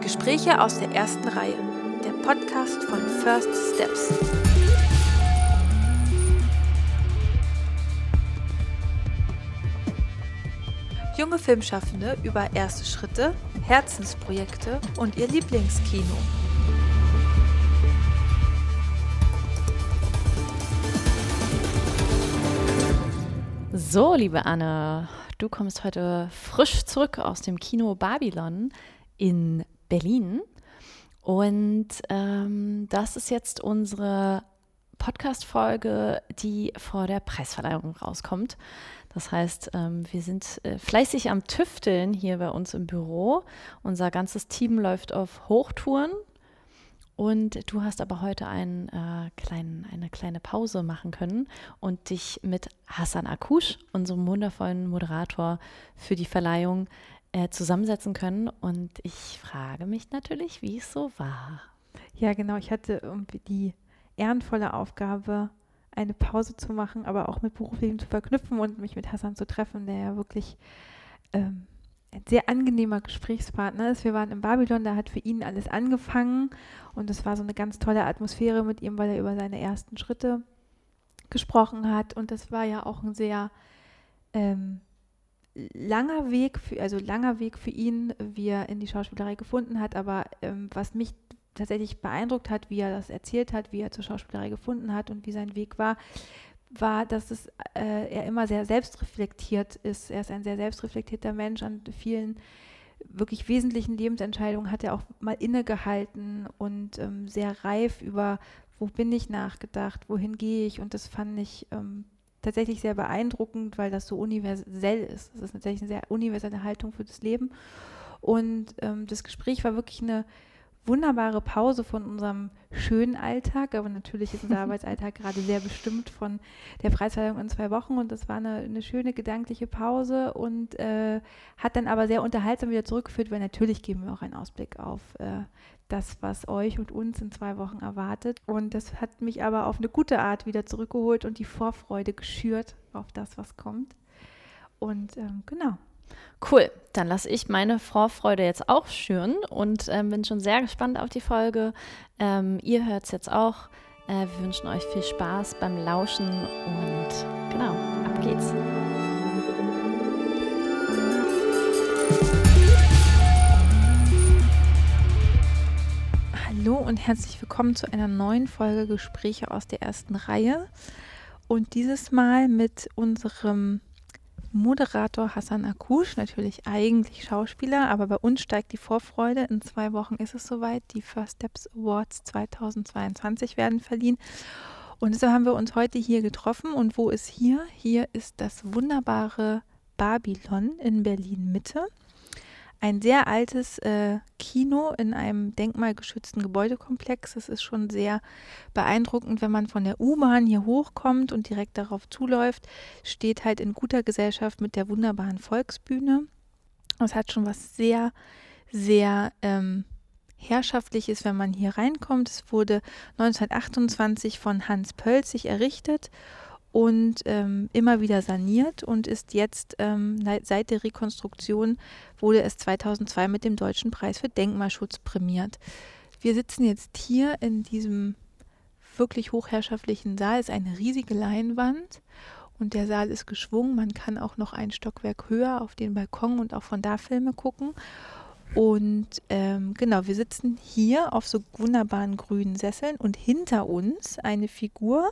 Gespräche aus der ersten Reihe. Der Podcast von First Steps. Junge Filmschaffende über erste Schritte, Herzensprojekte und ihr Lieblingskino. So, liebe Anne, du kommst heute frisch zurück aus dem Kino Babylon in Berlin. Und ähm, das ist jetzt unsere Podcast-Folge, die vor der Preisverleihung rauskommt. Das heißt, ähm, wir sind äh, fleißig am Tüfteln hier bei uns im Büro. Unser ganzes Team läuft auf Hochtouren. Und du hast aber heute einen, äh, kleinen, eine kleine Pause machen können und dich mit Hassan Akush, unserem wundervollen Moderator für die Verleihung, äh, zusammensetzen können. Und ich frage mich natürlich, wie es so war. Ja, genau. Ich hatte irgendwie die ehrenvolle Aufgabe, eine Pause zu machen, aber auch mit Berufsleben zu verknüpfen und mich mit Hassan zu treffen, der ja wirklich ähm, ein sehr angenehmer Gesprächspartner ist. Wir waren in Babylon, da hat für ihn alles angefangen und es war so eine ganz tolle Atmosphäre mit ihm, weil er über seine ersten Schritte gesprochen hat und das war ja auch ein sehr ähm, langer Weg, für, also langer Weg für ihn, wie er in die Schauspielerei gefunden hat, aber ähm, was mich tatsächlich beeindruckt hat, wie er das erzählt hat, wie er zur Schauspielerei gefunden hat und wie sein Weg war, war, dass es, äh, er immer sehr selbstreflektiert ist. Er ist ein sehr selbstreflektierter Mensch. An vielen wirklich wesentlichen Lebensentscheidungen hat er auch mal innegehalten und ähm, sehr reif über, wo bin ich nachgedacht, wohin gehe ich. Und das fand ich ähm, tatsächlich sehr beeindruckend, weil das so universell ist. Das ist tatsächlich eine sehr universelle Haltung für das Leben. Und ähm, das Gespräch war wirklich eine wunderbare Pause von unserem schönen Alltag, aber natürlich ist unser Arbeitsalltag gerade sehr bestimmt von der Preisverleihung in zwei Wochen und das war eine, eine schöne gedankliche Pause und äh, hat dann aber sehr unterhaltsam wieder zurückgeführt, weil natürlich geben wir auch einen Ausblick auf äh, das, was euch und uns in zwei Wochen erwartet und das hat mich aber auf eine gute Art wieder zurückgeholt und die Vorfreude geschürt auf das, was kommt und ähm, genau. Cool, dann lasse ich meine Vorfreude jetzt auch schüren und äh, bin schon sehr gespannt auf die Folge. Ähm, ihr hört es jetzt auch. Äh, wir wünschen euch viel Spaß beim Lauschen und genau, ab geht's. Hallo und herzlich willkommen zu einer neuen Folge Gespräche aus der ersten Reihe. Und dieses Mal mit unserem Moderator Hassan Akush, natürlich eigentlich Schauspieler, aber bei uns steigt die Vorfreude. In zwei Wochen ist es soweit. Die First Steps Awards 2022 werden verliehen. Und deshalb haben wir uns heute hier getroffen. Und wo ist hier? Hier ist das wunderbare Babylon in Berlin Mitte ein sehr altes äh, Kino in einem denkmalgeschützten Gebäudekomplex. Das ist schon sehr beeindruckend, wenn man von der U-Bahn hier hochkommt und direkt darauf zuläuft. Steht halt in guter Gesellschaft mit der wunderbaren Volksbühne. Es hat schon was sehr, sehr ähm, herrschaftliches, wenn man hier reinkommt. Es wurde 1928 von Hans Pölzig errichtet und ähm, immer wieder saniert und ist jetzt ähm, seit der Rekonstruktion wurde es 2002 mit dem Deutschen Preis für Denkmalschutz prämiert. Wir sitzen jetzt hier in diesem wirklich hochherrschaftlichen Saal. Es ist eine riesige Leinwand und der Saal ist geschwungen. Man kann auch noch ein Stockwerk höher auf den Balkon und auch von da Filme gucken. Und ähm, genau, wir sitzen hier auf so wunderbaren grünen Sesseln und hinter uns eine Figur,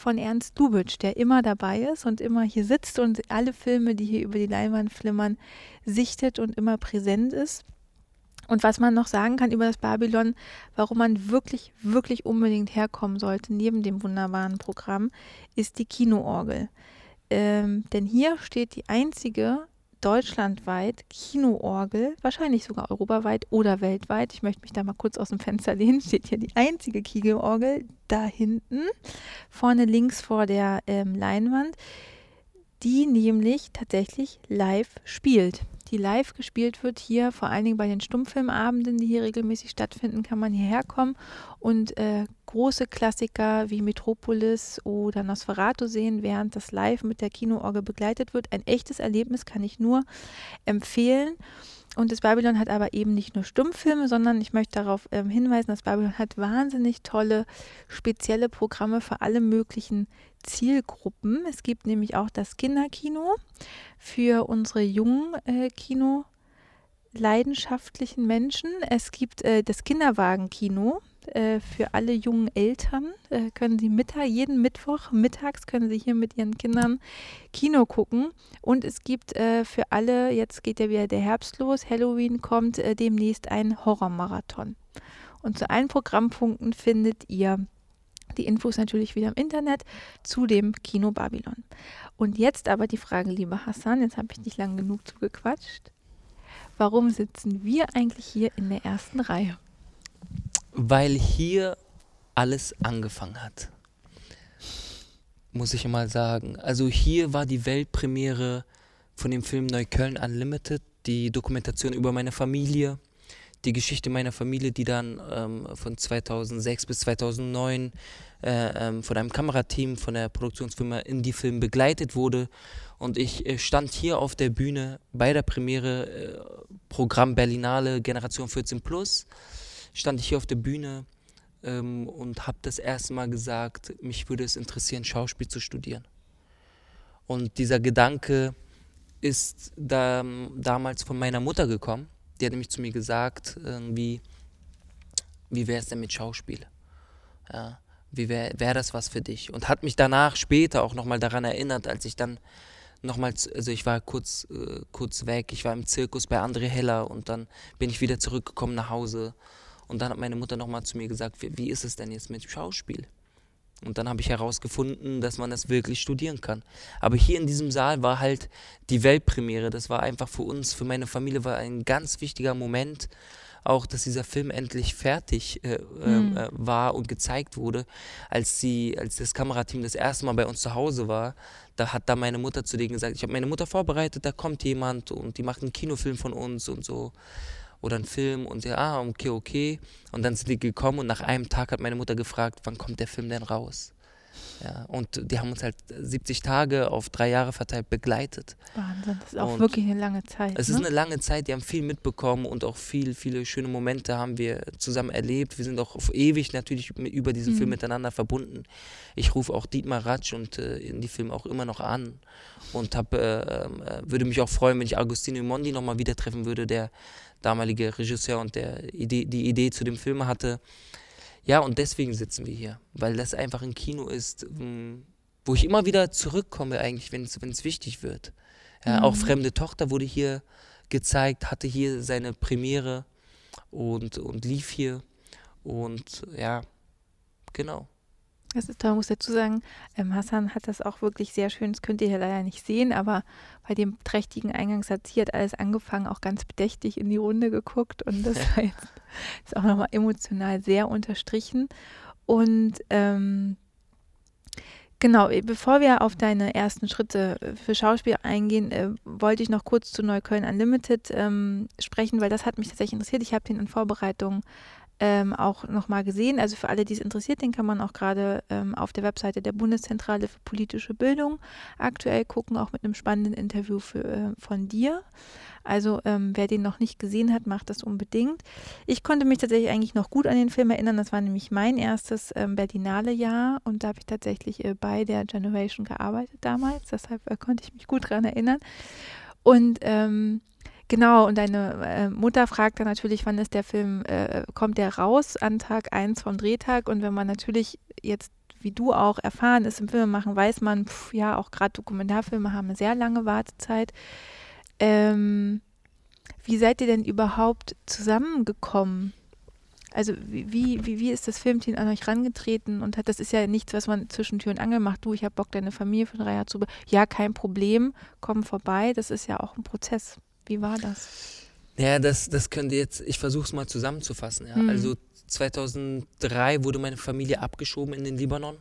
von Ernst Lubitsch, der immer dabei ist und immer hier sitzt und alle Filme, die hier über die Leinwand flimmern, sichtet und immer präsent ist. Und was man noch sagen kann über das Babylon, warum man wirklich, wirklich unbedingt herkommen sollte, neben dem wunderbaren Programm, ist die Kinoorgel. Ähm, denn hier steht die einzige deutschlandweit Kinoorgel, wahrscheinlich sogar europaweit oder weltweit. Ich möchte mich da mal kurz aus dem Fenster lehnen. Steht hier die einzige Kinoorgel da hinten, vorne links vor der ähm, Leinwand, die nämlich tatsächlich live spielt die live gespielt wird. Hier vor allen Dingen bei den Stummfilmabenden, die hier regelmäßig stattfinden, kann man hierher kommen und äh, große Klassiker wie Metropolis oder Nosferatu sehen, während das live mit der Kinoorgel begleitet wird. Ein echtes Erlebnis kann ich nur empfehlen. Und das Babylon hat aber eben nicht nur Stummfilme, sondern ich möchte darauf ähm, hinweisen, das Babylon hat wahnsinnig tolle spezielle Programme für alle möglichen Zielgruppen. Es gibt nämlich auch das Kinderkino für unsere jungen äh, Kino leidenschaftlichen Menschen. Es gibt äh, das Kinderwagenkino äh, für alle jungen Eltern. Äh, können Sie Mittag, jeden Mittwoch mittags können Sie hier mit Ihren Kindern Kino gucken. Und es gibt äh, für alle, jetzt geht ja wieder der Herbst los, Halloween kommt äh, demnächst ein Horrormarathon. Und zu allen Programmpunkten findet ihr die Infos natürlich wieder im Internet zu dem Kino Babylon. Und jetzt aber die Frage, lieber Hassan, jetzt habe ich nicht lang genug zugequatscht. Warum sitzen wir eigentlich hier in der ersten Reihe? Weil hier alles angefangen hat. Muss ich mal sagen. Also hier war die Weltpremiere von dem Film Neukölln Unlimited, die Dokumentation über meine Familie, die Geschichte meiner Familie, die dann ähm, von 2006 bis 2009 äh, ähm, von einem Kamerateam von der Produktionsfirma Indie Film begleitet wurde. Und ich äh, stand hier auf der Bühne bei der Premiere äh, Programm Berlinale Generation 14 Plus. Stand ich hier auf der Bühne ähm, und habe das erste Mal gesagt, mich würde es interessieren, Schauspiel zu studieren. Und dieser Gedanke ist da, damals von meiner Mutter gekommen. Die hat nämlich zu mir gesagt, irgendwie, wie wäre es denn mit Schauspiel? Ja, wie wäre wär das was für dich? Und hat mich danach später auch nochmal daran erinnert, als ich dann nochmals, also ich war kurz, äh, kurz weg, ich war im Zirkus bei André Heller und dann bin ich wieder zurückgekommen nach Hause. Und dann hat meine Mutter nochmal zu mir gesagt, wie, ist es denn jetzt mit Schauspiel? Und dann habe ich herausgefunden, dass man das wirklich studieren kann. Aber hier in diesem Saal war halt die Weltpremiere. Das war einfach für uns, für meine Familie, war ein ganz wichtiger Moment auch, dass dieser Film endlich fertig äh, mhm. äh, war und gezeigt wurde. Als, sie, als das Kamerateam das erste Mal bei uns zu Hause war, da hat da meine Mutter zu denen gesagt, ich habe meine Mutter vorbereitet, da kommt jemand und die macht einen Kinofilm von uns und so. Oder einen Film und sie, ah, okay, okay. Und dann sind die gekommen und nach einem Tag hat meine Mutter gefragt, wann kommt der Film denn raus? Ja, und die haben uns halt 70 Tage auf drei Jahre verteilt begleitet. Wahnsinn, das ist auch und wirklich eine lange Zeit. Es ne? ist eine lange Zeit, die haben viel mitbekommen und auch viel, viele schöne Momente haben wir zusammen erlebt. Wir sind auch ewig natürlich über diesen mhm. Film miteinander verbunden. Ich rufe auch Dietmar Ratsch und äh, in die Filme auch immer noch an und hab, äh, äh, würde mich auch freuen, wenn ich Agostino Mondi nochmal wieder treffen würde, der damalige Regisseur und der Idee, die Idee zu dem Film hatte. Ja, und deswegen sitzen wir hier, weil das einfach ein Kino ist, mm, wo ich immer wieder zurückkomme eigentlich, wenn es wichtig wird. Ja, mhm. Auch Fremde Tochter wurde hier gezeigt, hatte hier seine Premiere und, und lief hier. Und ja, genau. Das ist toll, muss dazu sagen, ähm, Hassan hat das auch wirklich sehr schön, das könnt ihr hier leider nicht sehen, aber bei dem trächtigen Eingangssatz hier hat alles angefangen, auch ganz bedächtig in die Runde geguckt und das war jetzt, ist auch nochmal emotional sehr unterstrichen. Und ähm, genau, äh, bevor wir auf deine ersten Schritte äh, für Schauspiel eingehen, äh, wollte ich noch kurz zu Neukölln Unlimited ähm, sprechen, weil das hat mich tatsächlich interessiert. Ich habe den in Vorbereitung ähm, auch nochmal gesehen. Also für alle, die es interessiert, den kann man auch gerade ähm, auf der Webseite der Bundeszentrale für politische Bildung aktuell gucken, auch mit einem spannenden Interview für, äh, von dir. Also ähm, wer den noch nicht gesehen hat, macht das unbedingt. Ich konnte mich tatsächlich eigentlich noch gut an den Film erinnern. Das war nämlich mein erstes ähm, Berlinale-Jahr und da habe ich tatsächlich äh, bei der Generation gearbeitet damals. Deshalb äh, konnte ich mich gut daran erinnern. Und ähm, Genau, und deine äh, Mutter fragt dann natürlich, wann ist der Film, äh, kommt der raus an Tag 1 vom Drehtag? Und wenn man natürlich jetzt, wie du auch, erfahren ist im Filmemachen, weiß man, pf, ja, auch gerade Dokumentarfilme haben eine sehr lange Wartezeit. Ähm, wie seid ihr denn überhaupt zusammengekommen? Also wie, wie, wie ist das Filmteam an euch rangetreten und hat, das ist ja nichts, was man zwischen Tür und Angel macht. Du, ich habe Bock, deine Familie für drei Jahre zu. Ja, kein Problem, komm vorbei. Das ist ja auch ein Prozess. Wie war das? Ja, das, das könnte jetzt, ich versuche es mal zusammenzufassen. Ja. Mhm. Also 2003 wurde meine Familie abgeschoben in den Libanon,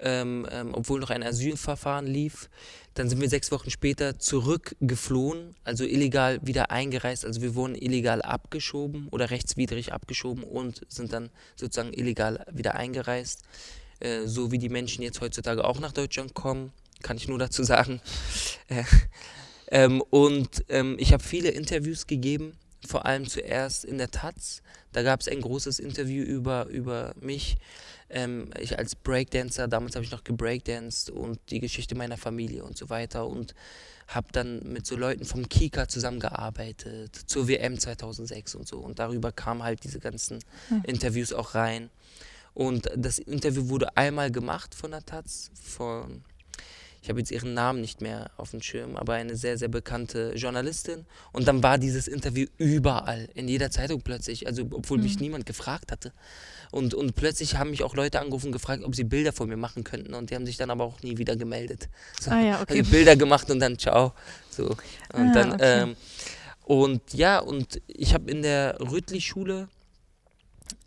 ähm, ähm, obwohl noch ein Asylverfahren lief. Dann sind wir sechs Wochen später zurückgeflohen, also illegal wieder eingereist. Also wir wurden illegal abgeschoben oder rechtswidrig abgeschoben und sind dann sozusagen illegal wieder eingereist. Äh, so wie die Menschen jetzt heutzutage auch nach Deutschland kommen, kann ich nur dazu sagen. Äh, Ähm, und ähm, ich habe viele Interviews gegeben, vor allem zuerst in der Taz. Da gab es ein großes Interview über, über mich. Ähm, ich als Breakdancer, damals habe ich noch gebreakdanced und die Geschichte meiner Familie und so weiter. Und habe dann mit so Leuten vom Kika zusammengearbeitet, zur WM 2006 und so. Und darüber kamen halt diese ganzen hm. Interviews auch rein. Und das Interview wurde einmal gemacht von der Taz, von ich habe jetzt ihren Namen nicht mehr auf dem Schirm, aber eine sehr, sehr bekannte Journalistin. Und dann war dieses Interview überall, in jeder Zeitung plötzlich, also obwohl mhm. mich niemand gefragt hatte. Und, und plötzlich haben mich auch Leute angerufen und gefragt, ob sie Bilder von mir machen könnten. Und die haben sich dann aber auch nie wieder gemeldet. So, ah ja, okay. Bilder gemacht und dann ciao. So. Und ah, dann, okay. ähm, und ja, und ich habe in der Rüttli-Schule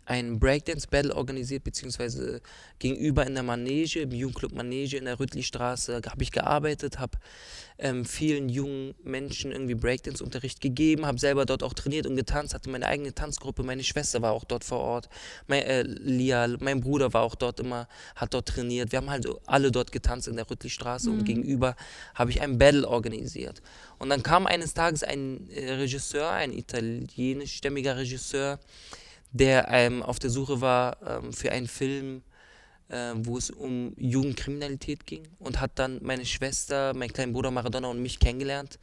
ein Breakdance-Battle organisiert, beziehungsweise gegenüber in der Manege, im Jugendclub Manege in der Rüttlistraße, habe ich gearbeitet, habe ähm, vielen jungen Menschen irgendwie Breakdance-Unterricht gegeben, habe selber dort auch trainiert und getanzt, hatte meine eigene Tanzgruppe, meine Schwester war auch dort vor Ort, mein, äh, Lia, mein Bruder war auch dort immer, hat dort trainiert. Wir haben halt alle dort getanzt in der Rüttlistraße mhm. und gegenüber habe ich ein Battle organisiert. Und dann kam eines Tages ein äh, Regisseur, ein italienischstämmiger Regisseur, der ähm, auf der Suche war ähm, für einen Film, äh, wo es um Jugendkriminalität ging und hat dann meine Schwester, meinen kleinen Bruder Maradona und mich kennengelernt.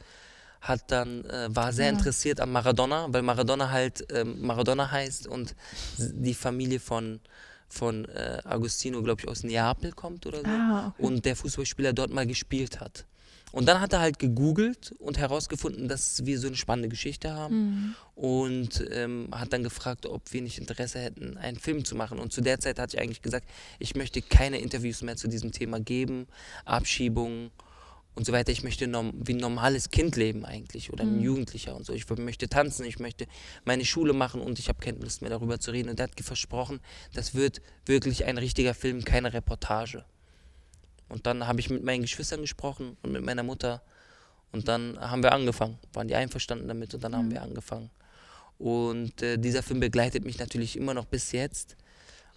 Hat dann, äh, war sehr ja. interessiert an Maradona, weil Maradona halt ähm, Maradona heißt und die Familie von, von äh, Agostino, glaube ich, aus Neapel kommt oder so. Ah, okay. Und der Fußballspieler dort mal gespielt hat. Und dann hat er halt gegoogelt und herausgefunden, dass wir so eine spannende Geschichte haben mhm. und ähm, hat dann gefragt, ob wir nicht Interesse hätten, einen Film zu machen. Und zu der Zeit hatte ich eigentlich gesagt, ich möchte keine Interviews mehr zu diesem Thema geben, Abschiebungen und so weiter. Ich möchte norm wie ein normales Kind leben eigentlich oder ein mhm. Jugendlicher und so. Ich möchte tanzen, ich möchte meine Schule machen und ich habe keine Lust mehr darüber zu reden. Und er hat versprochen, das wird wirklich ein richtiger Film, keine Reportage. Und dann habe ich mit meinen Geschwistern gesprochen und mit meiner Mutter. Und dann haben wir angefangen. Waren die einverstanden damit und dann mhm. haben wir angefangen. Und äh, dieser Film begleitet mich natürlich immer noch bis jetzt.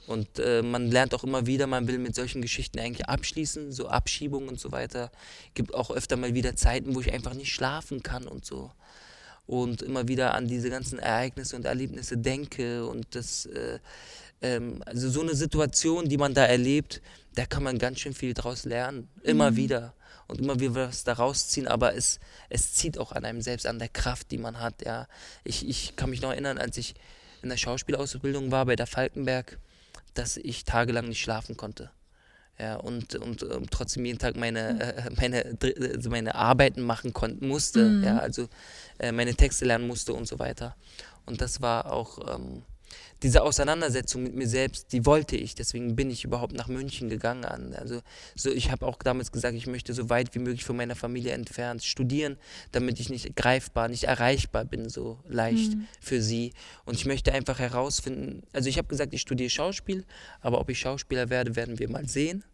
Und äh, man lernt auch immer wieder, man will mit solchen Geschichten eigentlich abschließen, so Abschiebungen und so weiter. Gibt auch öfter mal wieder Zeiten, wo ich einfach nicht schlafen kann und so. Und immer wieder an diese ganzen Ereignisse und Erlebnisse denke und das, äh, ähm, also so eine Situation, die man da erlebt, da kann man ganz schön viel draus lernen. Immer mhm. wieder. Und immer wieder was daraus ziehen, aber es, es zieht auch an einem selbst, an der Kraft, die man hat. Ja. Ich, ich kann mich noch erinnern, als ich in der Schauspielausbildung war bei der Falkenberg, dass ich tagelang nicht schlafen konnte. Ja, und, und, und trotzdem jeden Tag meine, mhm. äh, meine, also meine Arbeiten machen konnten, musste, mhm. ja, also äh, meine Texte lernen musste und so weiter. Und das war auch ähm, diese Auseinandersetzung mit mir selbst, die wollte ich. Deswegen bin ich überhaupt nach München gegangen. Also so, ich habe auch damals gesagt, ich möchte so weit wie möglich von meiner Familie entfernt studieren, damit ich nicht greifbar, nicht erreichbar bin so leicht mhm. für sie. Und ich möchte einfach herausfinden. Also ich habe gesagt, ich studiere Schauspiel, aber ob ich Schauspieler werde, werden wir mal sehen.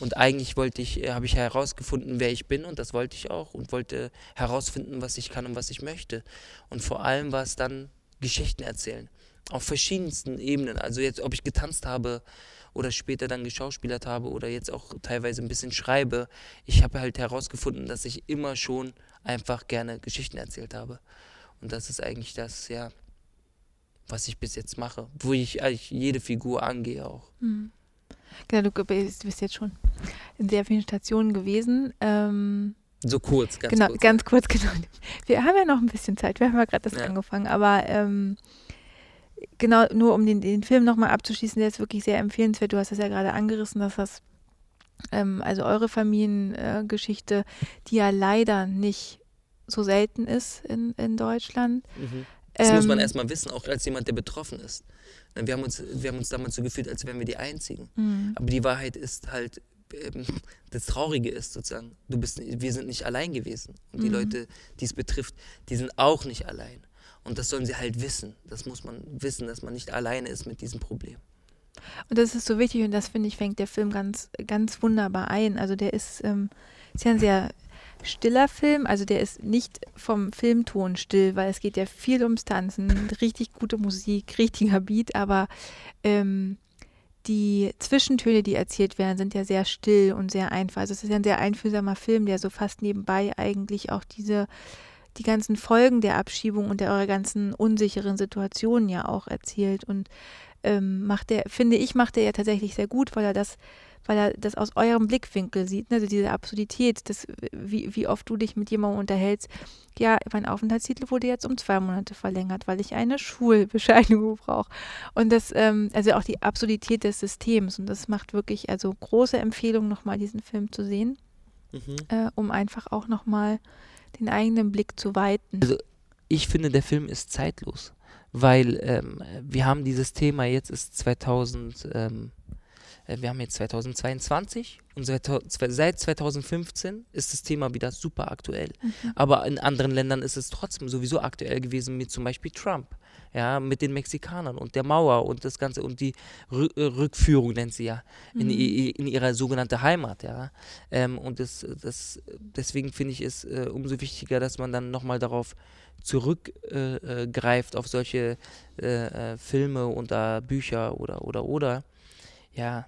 Und eigentlich wollte ich, äh, habe ich herausgefunden, wer ich bin und das wollte ich auch und wollte herausfinden, was ich kann und was ich möchte. Und vor allem war es dann Geschichten erzählen auf verschiedensten Ebenen. Also jetzt, ob ich getanzt habe oder später dann geschauspielert habe oder jetzt auch teilweise ein bisschen schreibe, ich habe halt herausgefunden, dass ich immer schon einfach gerne Geschichten erzählt habe. Und das ist eigentlich das, ja, was ich bis jetzt mache, wo ich eigentlich jede Figur angehe auch. Mhm. Genau, du bist jetzt schon in sehr vielen Stationen gewesen. Ähm, so kurz, ganz genau, kurz. Genau, ganz kurz, genau. Wir haben ja noch ein bisschen Zeit, wir haben ja gerade das ja. angefangen, aber ähm, genau, nur um den, den Film nochmal abzuschließen, der ist wirklich sehr empfehlenswert. Du hast es ja gerade angerissen, dass das, ähm, also eure Familiengeschichte, äh, die ja leider nicht so selten ist in, in Deutschland. Mhm. Das ähm, muss man erstmal wissen, auch als jemand, der betroffen ist. Wir haben uns, wir haben uns damals so gefühlt, als wären wir die Einzigen. Mhm. Aber die Wahrheit ist halt, ähm, das Traurige ist sozusagen, du bist, wir sind nicht allein gewesen. Und die mhm. Leute, die es betrifft, die sind auch nicht allein. Und das sollen sie halt wissen. Das muss man wissen, dass man nicht alleine ist mit diesem Problem. Und das ist so wichtig und das finde ich, fängt der Film ganz, ganz wunderbar ein. Also der ist, ähm, ist ja ein sehr stiller Film, also der ist nicht vom Filmton still, weil es geht ja viel ums Tanzen, richtig gute Musik, richtiger Beat, aber ähm, die Zwischentöne, die erzählt werden, sind ja sehr still und sehr einfach. Also es ist ja ein sehr einfühlsamer Film, der so fast nebenbei eigentlich auch diese die ganzen Folgen der Abschiebung und der eurer ganzen unsicheren Situationen ja auch erzählt und ähm, macht er, finde ich, macht er ja tatsächlich sehr gut, weil er das weil er das aus eurem Blickwinkel sieht, ne? also diese Absurdität, das, wie, wie oft du dich mit jemandem unterhältst. Ja, mein Aufenthaltstitel wurde jetzt um zwei Monate verlängert, weil ich eine Schulbescheinigung brauche. Und das, ähm, also auch die Absurdität des Systems. Und das macht wirklich, also große Empfehlung, nochmal diesen Film zu sehen, mhm. äh, um einfach auch nochmal den eigenen Blick zu weiten. Also ich finde, der Film ist zeitlos, weil ähm, wir haben dieses Thema, jetzt ist 2000. Ähm, äh, wir haben jetzt 2022 und seit 2015 ist das Thema wieder super aktuell. Mhm. Aber in anderen Ländern ist es trotzdem sowieso aktuell gewesen, wie zum Beispiel Trump, ja, mit den Mexikanern und der Mauer und das Ganze und die R äh, Rückführung nennt sie ja mhm. in, in, ihrer sogenannte Heimat, ja. Ähm, und das, das, deswegen finde ich es äh, umso wichtiger, dass man dann nochmal darauf zurückgreift, äh, äh auf solche äh, Filme und Bücher oder oder oder ja,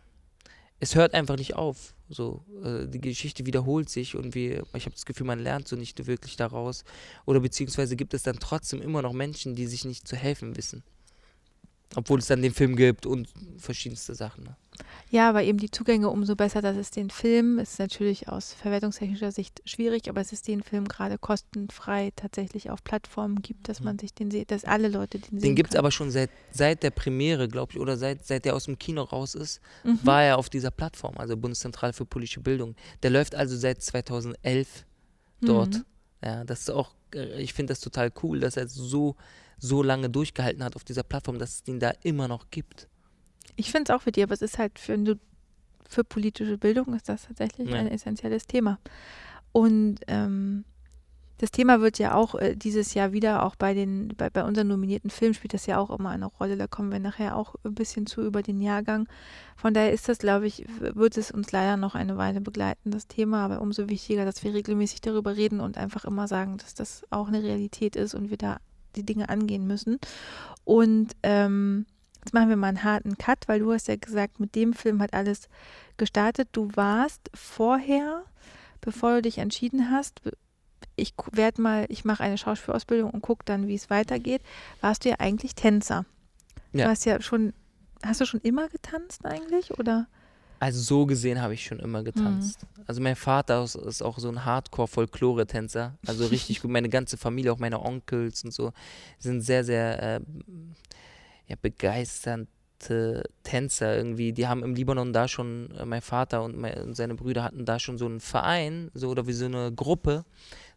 es hört einfach nicht auf. So, äh, die Geschichte wiederholt sich und wir, ich habe das Gefühl, man lernt so nicht wirklich daraus. Oder beziehungsweise gibt es dann trotzdem immer noch Menschen, die sich nicht zu helfen wissen. Obwohl es dann den Film gibt und verschiedenste Sachen. Ne? Ja, aber eben die Zugänge umso besser, dass es den Film, ist natürlich aus verwertungstechnischer Sicht schwierig, aber es ist den Film gerade kostenfrei tatsächlich auf Plattformen gibt, dass mhm. man sich den sieht, dass alle Leute den sehen Den gibt es aber schon seit, seit der Premiere, glaube ich, oder seit, seit der aus dem Kino raus ist, mhm. war er auf dieser Plattform, also Bundeszentrale für politische Bildung. Der läuft also seit 2011 dort. Mhm. Ja, das ist auch, äh, ich finde das total cool, dass er so so lange durchgehalten hat auf dieser Plattform, dass es den da immer noch gibt. Ich finde es auch für dich, aber es ist halt für, für politische Bildung ist das tatsächlich ja. ein essentielles Thema. Und ähm, das Thema wird ja auch äh, dieses Jahr wieder, auch bei den, bei, bei unseren nominierten Filmen spielt das ja auch immer eine Rolle. Da kommen wir nachher auch ein bisschen zu über den Jahrgang. Von daher ist das, glaube ich, wird es uns leider noch eine Weile begleiten, das Thema. Aber umso wichtiger, dass wir regelmäßig darüber reden und einfach immer sagen, dass das auch eine Realität ist und wir da die Dinge angehen müssen. Und ähm, jetzt machen wir mal einen harten Cut, weil du hast ja gesagt, mit dem Film hat alles gestartet. Du warst vorher, bevor du dich entschieden hast, ich werde mal, ich mache eine Schauspielausbildung und gucke dann, wie es weitergeht, warst du ja eigentlich Tänzer. Ja. Du hast ja schon, hast du schon immer getanzt eigentlich oder? Also so gesehen habe ich schon immer getanzt. Mhm. Also mein Vater ist, auch so ein Hardcore-Folklore-Tänzer. Also richtig gut. Meine ganze Familie, auch meine Onkels und so, sind sehr, sehr äh, ja, begeisterte Tänzer irgendwie. Die haben im Libanon da schon, äh, mein Vater und, mein, und, seine Brüder hatten da schon so einen Verein, so oder wie so eine Gruppe,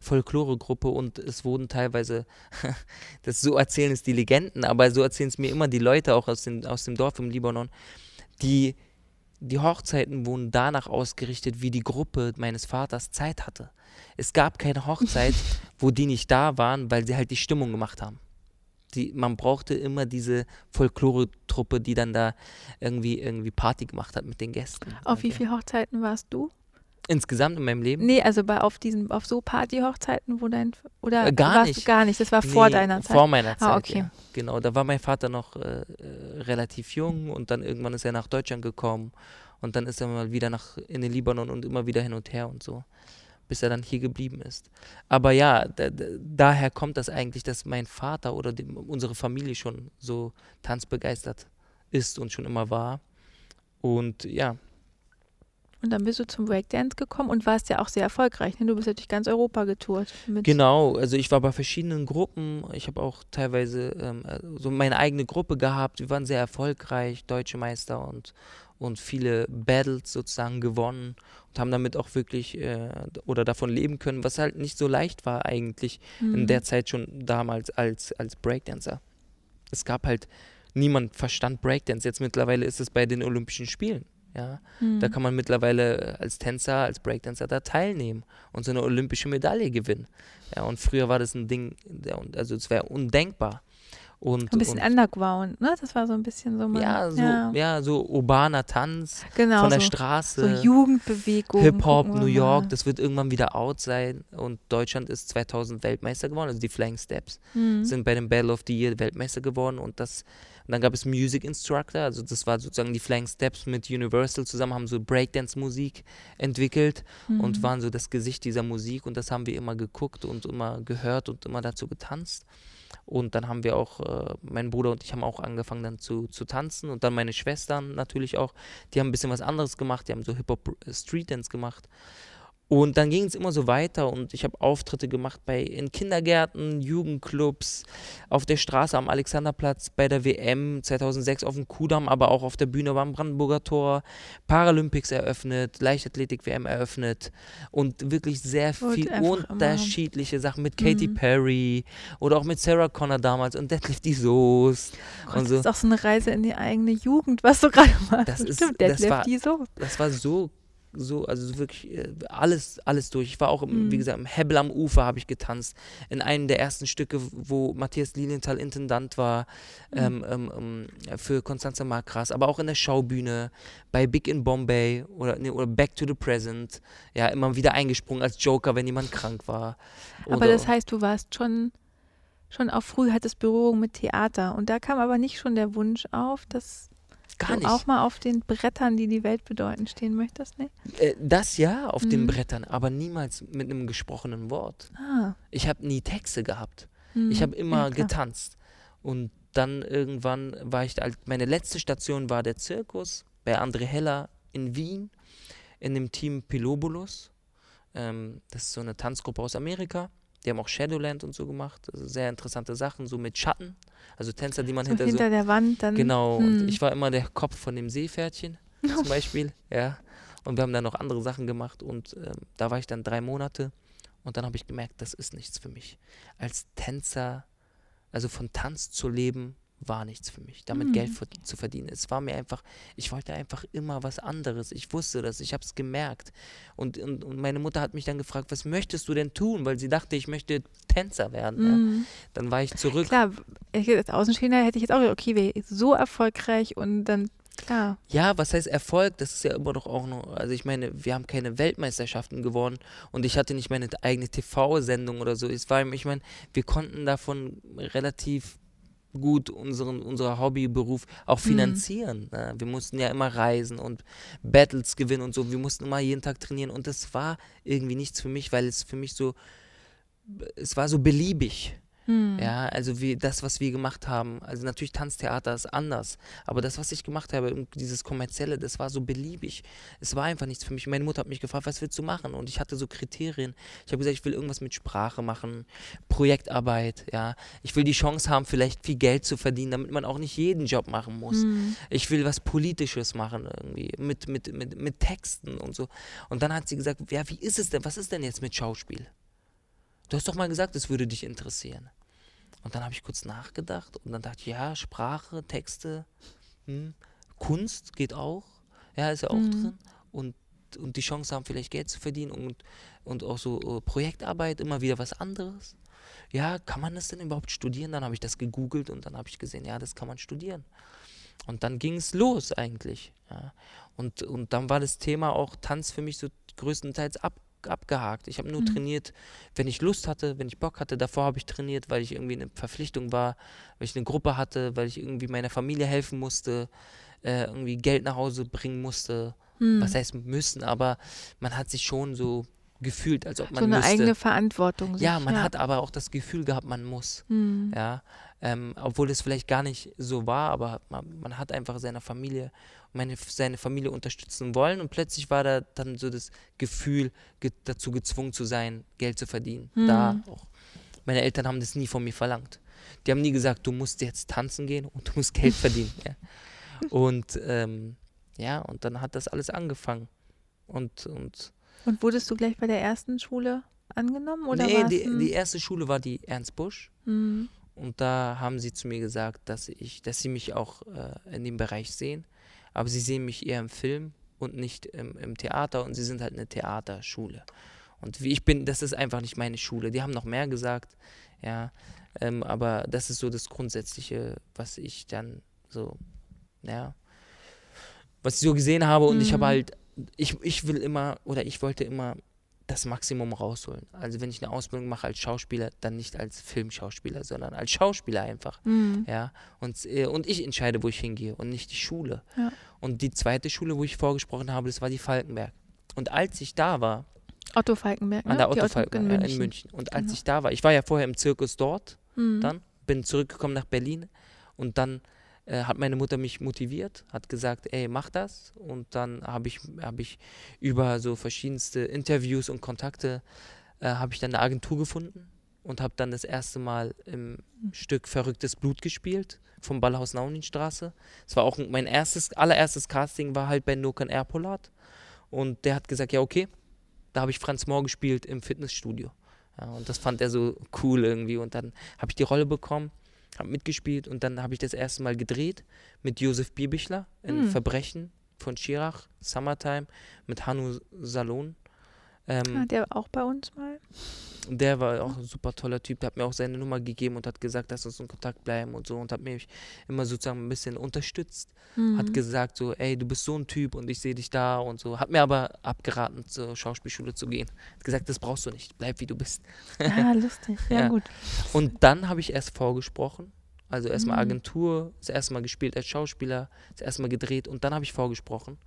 Folklore-Gruppe und es wurden teilweise, das so erzählen es die Legenden, aber so erzählen es mir immer die Leute auch aus, den, aus dem Dorf im Libanon, die die Hochzeiten wurden danach ausgerichtet, wie die Gruppe meines Vaters Zeit hatte. Es gab keine Hochzeit, wo die nicht da waren, weil sie halt die Stimmung gemacht haben. Die, man brauchte immer diese Folklore-Truppe, die dann da irgendwie, irgendwie Party gemacht hat mit den Gästen. Auf okay. wie viele Hochzeiten warst du? Insgesamt in meinem Leben? Nee, also bei auf diesen, auf so Party-Hochzeiten, wo dein oder äh, gar warst nicht. gar nicht, das war nee, vor deiner Zeit. Vor meiner ah, Zeit. Ah, okay. Ja. Genau, da war mein Vater noch äh, äh, relativ jung und dann irgendwann ist er nach Deutschland gekommen und dann ist er mal wieder nach in den Libanon und immer wieder hin und her und so, bis er dann hier geblieben ist. Aber ja, da, da, daher kommt das eigentlich, dass mein Vater oder die, unsere Familie schon so tanzbegeistert ist und schon immer war. Und ja, und dann bist du zum Breakdance gekommen und warst ja auch sehr erfolgreich. Ne? Du bist ja durch ganz Europa getourt. genau, also ich war bei verschiedenen Gruppen. Ich habe auch teilweise ähm, so meine eigene Gruppe gehabt. Wir waren sehr erfolgreich, deutsche Meister und, und viele Battles sozusagen gewonnen und haben damit auch wirklich äh, oder davon leben können, was halt nicht so leicht war eigentlich mhm. in der Zeit schon damals als, als Breakdancer. Es gab halt, niemand verstand Breakdance. Jetzt mittlerweile ist es bei den Olympischen Spielen. Ja, mhm. da kann man mittlerweile als Tänzer, als Breakdancer da teilnehmen und so eine olympische Medaille gewinnen. Ja, und früher war das ein Ding, also es wäre undenkbar. Und, ein bisschen und, underground, ne? Das war so ein bisschen so mal, ja, so, ja. ja, so urbaner Tanz genau, von der so, Straße. So Jugendbewegung. Hip-Hop, New York, das wird irgendwann wieder out sein. Und Deutschland ist 2000 Weltmeister geworden, also die Flying Steps mhm. sind bei dem Battle of the Year Weltmeister geworden und das Und dann gab es Music Instructor, also das war sozusagen die Flying Steps mit Universal zusammen, haben so Breakdance-Musik entwickelt Mhm. und waren so das Gesicht dieser Musik und das haben wir immer geguckt und immer gehört und immer dazu getanzt. Und dann haben wir auch, äh, mein Bruder und ich haben auch angefangen dann zu, zu tanzen und dann meine Schwestern natürlich auch, die haben ein bisschen was anderes gemacht, die haben so Hip-Hop äh, Street Dance gemacht. Und dann ging es immer so weiter und ich habe Auftritte gemacht bei in Kindergärten, Jugendclubs, auf der Straße am Alexanderplatz, bei der WM 2006 auf dem Kudamm, aber auch auf der Bühne beim Brandenburger Tor, Paralympics eröffnet, Leichtathletik-WM eröffnet und wirklich sehr Und viel einfach immer- unterschiedliche Sachen mit Katy Mhm. Perry oder auch mit Sarah Connor damals und Deadlift die Soest. Gott, und das so. ist auch so eine Reise in die eigene Jugend, was du gerade machst. Das ist- Stimmt, das war- die so. das war so, so, also wirklich äh, alles, alles durch. Ich war auch, im, Mhm. wie gesagt, im Hebbel am Ufer habe ich getanzt. In einem der ersten Stücke, wo Matthias Lilienthal Intendant war, ähm, ähm, ähm, für Constanze Makras, aber auch in der Schaubühne, bei Big in Bombay oder, nee, oder Back to the Present. Ja, immer wieder eingesprungen als Joker, wenn jemand krank war. Aber Oder- das heißt, du warst schon, schon auch früh, hattest Berührung mit Theater. Und da kam aber nicht schon der Wunsch auf, dass gar nicht. auch mal auf den Brettern, die die Welt bedeuten, stehen möchtest, ne? Äh, das ja, auf den Mhm. Brettern, aber niemals mit einem gesprochenen Wort. Ah. Ich habe nie Texte gehabt. hm. Ich habe immer Ja, getanzt. Und dann irgendwann war ich, alt- meine letzte Station war der Zirkus bei André Heller in Wien in dem Team Pilobulus. Ähm, das ist so eine Tanzgruppe aus Amerika. Die haben auch Shadowland und so gemacht. Also sehr interessante Sachen, so mit Schatten. Also Tänzer, die man So hinter, hinter so. der Wand dann. Genau. Hm. Und ich war immer der Kopf von dem Seepferdchen zum Beispiel. Ja. Und wir haben dann noch andere Sachen gemacht. Und ähm, da war ich dann drei Monate. Und dann habe ich gemerkt, das ist nichts für mich. Als Tänzer, also von Tanz zu leben, war nichts für mich. Damit Hm. Geld ver- zu verdienen. Es war mir einfach, ich wollte einfach immer was anderes. Ich wusste das, ich habe es gemerkt. Und, und, und meine Mutter hat mich dann gefragt, was möchtest du denn tun? Weil sie dachte, ich möchte Tänzer werden. Ja. Hm. Dann war ich zurück. Klar, ich, als Außenstehender hätte ich jetzt auch gedacht, okay, wir so erfolgreich und dann, klar. Ja, was heißt Erfolg? Das ist ja immer doch auch noch, also ich meine, wir haben keine Weltmeisterschaften gewonnen und ich hatte nicht meine eigene TV-Sendung oder so. Es war, ich meine, wir konnten davon relativ gut unseren unser Hobbyberuf auch Mhm. finanzieren. ne? Wir mussten ja immer reisen und Battles gewinnen und so. Wir mussten immer jeden Tag trainieren und das war irgendwie nichts für mich, weil es für mich so, es war so beliebig. Hm. Ja, also wie das, was wir gemacht haben, also natürlich Tanztheater ist anders, aber das, was ich gemacht habe, dieses kommerzielle, das war so beliebig. Es war einfach nichts für mich. Meine Mutter hat mich gefragt, was willst du machen? Und ich hatte so Kriterien. Ich habe gesagt, ich will irgendwas mit Sprache machen, Projektarbeit, ja. Ich will die Chance haben, vielleicht viel Geld zu verdienen, damit man auch nicht jeden Job machen muss. Hm. Ich will was Politisches machen irgendwie, mit, mit, mit, mit Texten und so. Und dann hat sie gesagt, ja, wie ist es denn, was ist denn jetzt mit Schauspiel? Du hast doch mal gesagt, es würde dich interessieren. Und dann habe ich kurz nachgedacht und dann dachte ich, ja, Sprache, Texte, hm, Kunst geht auch, ja, ist ja auch Mhm. drin. Und, und die Chance haben, vielleicht Geld zu verdienen und, und auch so äh, Projektarbeit, immer wieder was anderes. Ja, kann man das denn überhaupt studieren? Dann habe ich das gegoogelt und dann habe ich gesehen, ja, das kann man studieren. Und dann ging es los eigentlich. Ja. Und, und dann war das Thema auch Tanz für mich so größtenteils ab, abgehakt. Ich habe nur Mhm. trainiert, wenn ich Lust hatte, wenn ich Bock hatte. Davor habe ich trainiert, weil ich irgendwie eine Verpflichtung war, weil ich eine Gruppe hatte, weil ich irgendwie meiner Familie helfen musste, äh, irgendwie Geld nach Hause bringen musste. Hm. Was heißt müssen, aber man hat sich schon so gefühlt, als ob man so eine müsste. eigene Verantwortung. ja, sich, man hat aber auch das Gefühl gehabt, man muss. Hm. Ja, ähm, obwohl es vielleicht gar nicht so war, aber man, man hat einfach seine Familie, meine, seine Familie unterstützen wollen und plötzlich war da dann so das Gefühl, ge dazu gezwungen zu sein, Geld zu verdienen. Da Hm. auch. Meine Eltern haben das nie von mir verlangt. Die haben nie gesagt, du musst jetzt tanzen gehen und du musst Geld verdienen. ja. Und ähm, ja, und dann hat das alles angefangen. Und, und Und wurdest du gleich bei der ersten Schule angenommen? Oder nee, die, die erste Schule war die Ernst Busch. Hm. Und da haben sie zu mir gesagt, dass ich, dass sie mich auch äh, in dem Bereich sehen. Aber sie sehen mich eher im Film und nicht im, im Theater und sie sind halt eine Theaterschule. Und wie ich bin, das ist einfach nicht meine Schule. Die haben noch mehr gesagt, ja. Ähm, aber das ist so das Grundsätzliche, was ich dann so, ja, was ich so gesehen habe. Und ich habe Mhm. halt, ich, ich will immer, oder ich wollte immer das Maximum rausholen. Also wenn ich eine Ausbildung mache als Schauspieler, dann nicht als Filmschauspieler, sondern als Schauspieler einfach. Mhm. Ja, und, äh, und ich entscheide, wo ich hingehe und nicht die Schule. Ja. Und die zweite Schule, wo ich vorgesprochen habe, das war die Falkenberg. Und als ich da war, Otto Falkenberg, ne? an der Die Otto Otto Falkenberg in München. in München. Und als Genau. ich da war, ich war ja vorher im Zirkus dort, Mhm. dann bin zurückgekommen nach Berlin und dann äh, hat meine Mutter mich motiviert, hat gesagt, ey, mach das. Und dann habe ich, hab ich über so verschiedenste Interviews und Kontakte, äh, habe ich dann eine Agentur gefunden und habe dann das erste Mal im Stück Verrücktes Blut gespielt vom Ballhaus Nauninstraße. Es war auch mein erstes, allererstes Casting war halt bei Nokan Erpolat und der hat gesagt, ja okay, da habe ich Franz Mohr gespielt im Fitnessstudio. Ja, und das fand er so cool irgendwie. Und dann habe ich die Rolle bekommen, habe mitgespielt und dann habe ich das erste Mal gedreht mit Josef Bierbichler in Hm. Verbrechen von Schirach, Summertime, mit Hanu Salon. Ähm, Ah, der auch bei uns mal. Und Der war auch ein super toller Typ, der hat mir auch seine Nummer gegeben und hat gesagt, lass uns in Kontakt bleiben und so und hat mich immer sozusagen ein bisschen unterstützt. Hat Mhm. gesagt so, ey, du bist so ein Typ und ich sehe dich da und so. Hat mir aber abgeraten, zur Schauspielschule zu gehen. Hat gesagt, das brauchst du nicht, bleib wie du bist. Ah, lustig. Ja, Ja. gut. Und dann habe ich erst vorgesprochen. Also erstmal Mhm. Agentur, das erste Mal gespielt als Schauspieler, das erste Mal gedreht und dann habe ich vorgesprochen.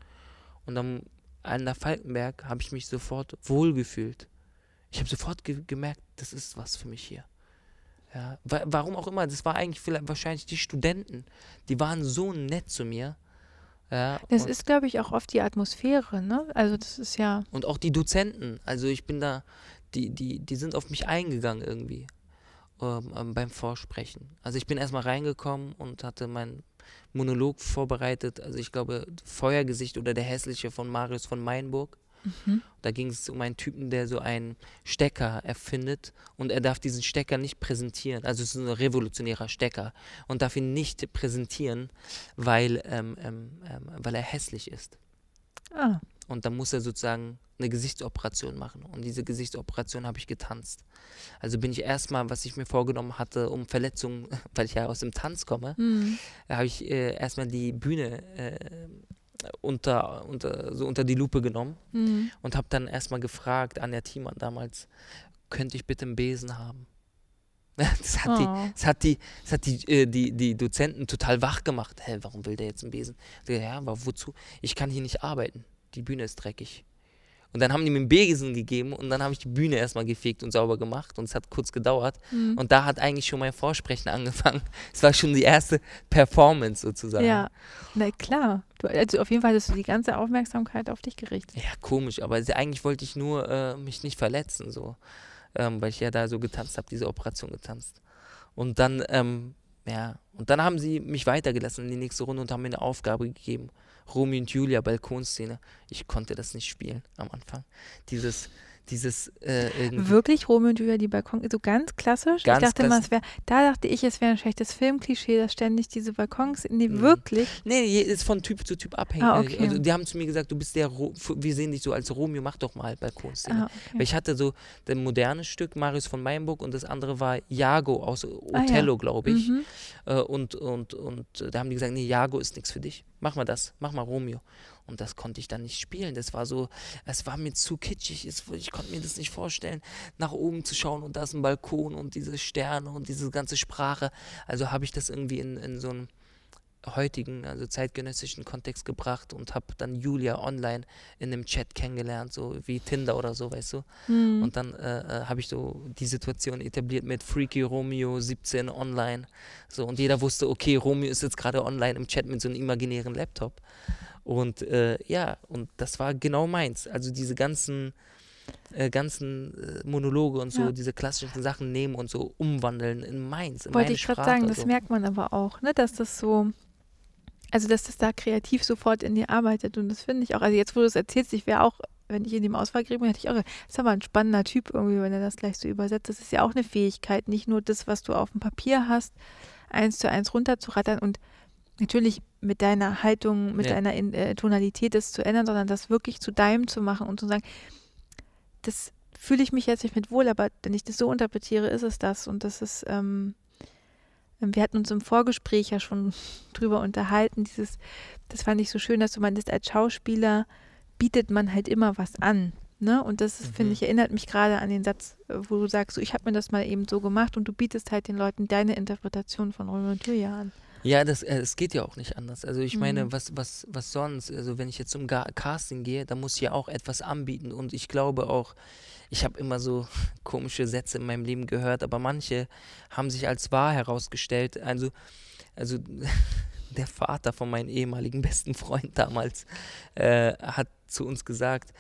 Und dann an der Falkenberg habe ich mich sofort wohlgefühlt. Ich habe sofort ge gemerkt, das ist was für mich hier. Ja, wa warum auch immer, das war eigentlich vielleicht wahrscheinlich die Studenten. Die waren so nett zu mir. Ja, Das ist, glaube ich, auch oft die Atmosphäre, ne? Also das ist ja. und auch die Dozenten. Also ich bin da, die, die, die sind auf mich eingegangen irgendwie ähm, ähm, beim Vorsprechen. Also ich bin erstmal reingekommen und hatte meinen Monolog vorbereitet. Also ich glaube, Feuergesicht oder der hässliche von Marius von Meinburg. Mhm. Da ging es um einen Typen, der so einen Stecker erfindet und er darf diesen Stecker nicht präsentieren. Also es ist ein revolutionärer Stecker und darf ihn nicht präsentieren, weil, ähm, ähm, ähm, weil er hässlich ist. Ah, Und dann muss er sozusagen eine Gesichtsoperation machen. Und diese Gesichtsoperation habe ich getanzt. Also bin ich erstmal, was ich mir vorgenommen hatte, um Verletzungen, weil ich ja aus dem Tanz komme, hm. habe ich äh, erstmal die Bühne äh, unter, unter, so unter die Lupe genommen Hm. und habe dann erstmal gefragt, Anja Thiemann damals, könnte ich bitte einen Besen haben? Das hat die, Oh. das hat die, das hat die, äh, die, die Dozenten total wach gemacht. Hä, warum will der jetzt einen Besen? Ja, aber wozu? Ich kann hier nicht arbeiten. Die Bühne ist dreckig. Und dann haben die mir einen Besen gegeben und dann habe ich die Bühne erstmal gefegt und sauber gemacht und es hat kurz gedauert. Hm. Und da hat eigentlich schon mein Vorsprechen angefangen. Es war schon die erste Performance sozusagen. Ja, na klar. Du, also auf jeden Fall hast du die ganze Aufmerksamkeit auf dich gerichtet. Ja, komisch, aber eigentlich wollte ich nur äh, mich nicht verletzen, so. Ähm, weil ich ja da so getanzt habe, diese Operation getanzt. Und dann, ähm, ja, und dann haben sie mich weitergelassen in die nächste Runde und haben mir eine Aufgabe gegeben. Romeo und Julia, Balkonszene. Ich konnte das nicht spielen am Anfang. Dieses, dieses, äh. Wirklich Romeo und Julia, die Balkon, so ganz klassisch. Ganz ich dachte immer, klassisch. es wäre, da dachte ich, es wäre ein schlechtes Filmklischee, dass ständig diese Balkons, nee, Mhm. wirklich. Nee, ist von Typ zu Typ abhängig. Ah, okay. also, die haben zu mir gesagt, du bist der, Ro wir sehen dich so als Romeo, mach doch mal Balkonszene. Ah, Weil okay. ich hatte so das moderne Stück, Marius von Meinburg, und das andere war Jago aus Ah, ja. Othello, glaube ich. Mhm. Äh, und, und, und äh, da haben die gesagt, nee, Jago ist nichts für dich. Mach mal das, mach mal Romeo. Und das konnte ich dann nicht spielen. Das war so, es war mir zu kitschig. Ich konnte mir das nicht vorstellen, nach oben zu schauen und da ist ein Balkon und diese Sterne und diese ganze Sprache. Also habe ich das irgendwie in, in so einen heutigen, also zeitgenössischen Kontext gebracht und habe dann Julia online in einem Chat kennengelernt, so wie Tinder oder so, weißt du. Mhm. Und dann äh, äh, habe ich so die Situation etabliert mit Freaky Romeo 17 online. So, und jeder wusste, okay, Romeo ist jetzt gerade online im Chat mit so einem imaginären Laptop. Und äh, ja, und das war genau meins. Also diese ganzen, äh, ganzen äh, Monologe und so, Ja. diese klassischen Sachen nehmen und so umwandeln in meins, in Wollte ich gerade sagen, das so. merkt man aber auch, ne, dass das so, also dass das da kreativ sofort in dir arbeitet und das finde ich auch, also jetzt, wo du es erzählst, ich wäre auch, wenn ich in dem Auswahlgremium hätte ich auch, das ist aber ein spannender Typ irgendwie, wenn er das gleich so übersetzt, das ist ja auch eine Fähigkeit, nicht nur das, was du auf dem Papier hast, eins zu eins runterzurattern und natürlich mit deiner Haltung, mit Ja. deiner in, äh, Tonalität das zu ändern, sondern das wirklich zu deinem zu machen und zu sagen, das fühle ich mich jetzt nicht mit wohl, aber wenn ich das so interpretiere, ist es das und das ist, ähm, wir hatten uns im Vorgespräch ja schon drüber unterhalten, dieses, das fand ich so schön, dass du meintest, als Schauspieler bietet man halt immer was an. Ne? Und das, ist, finde Mhm. ich, erinnert mich gerade an den Satz, äh, wo du sagst, so, ich habe mir das mal eben so gemacht und du bietest halt den Leuten deine Interpretation von Romeo und Julia an. Ja, das, äh, es geht ja auch nicht anders. Also ich meine, Mhm. was, was, was sonst? Also wenn ich jetzt zum Casting gehe, dann muss ich ja auch etwas anbieten. Und ich glaube auch, ich habe immer so komische Sätze in meinem Leben gehört, aber manche haben sich als wahr herausgestellt. Also, also der Vater von meinem ehemaligen besten Freund damals äh, hat zu uns gesagt,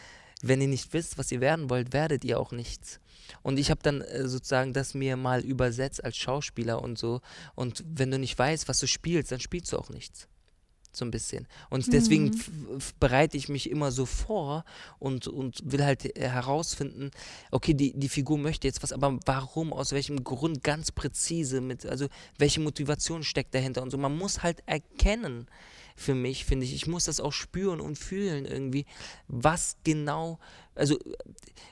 wenn ihr nicht wisst, was ihr werden wollt, werdet ihr auch nichts. Und ich habe dann äh, sozusagen das mir mal übersetzt als Schauspieler und so. Und wenn du nicht weißt, was du spielst, dann spielst du auch nichts. So ein bisschen. Und deswegen Mhm. bereite ich mich immer so vor und, und will halt äh, herausfinden, okay, die, die Figur möchte jetzt was, aber warum, aus welchem Grund ganz präzise, mit, also welche Motivation steckt dahinter und so. Man muss halt erkennen, für mich, finde ich, ich muss das auch spüren und fühlen irgendwie, was genau, also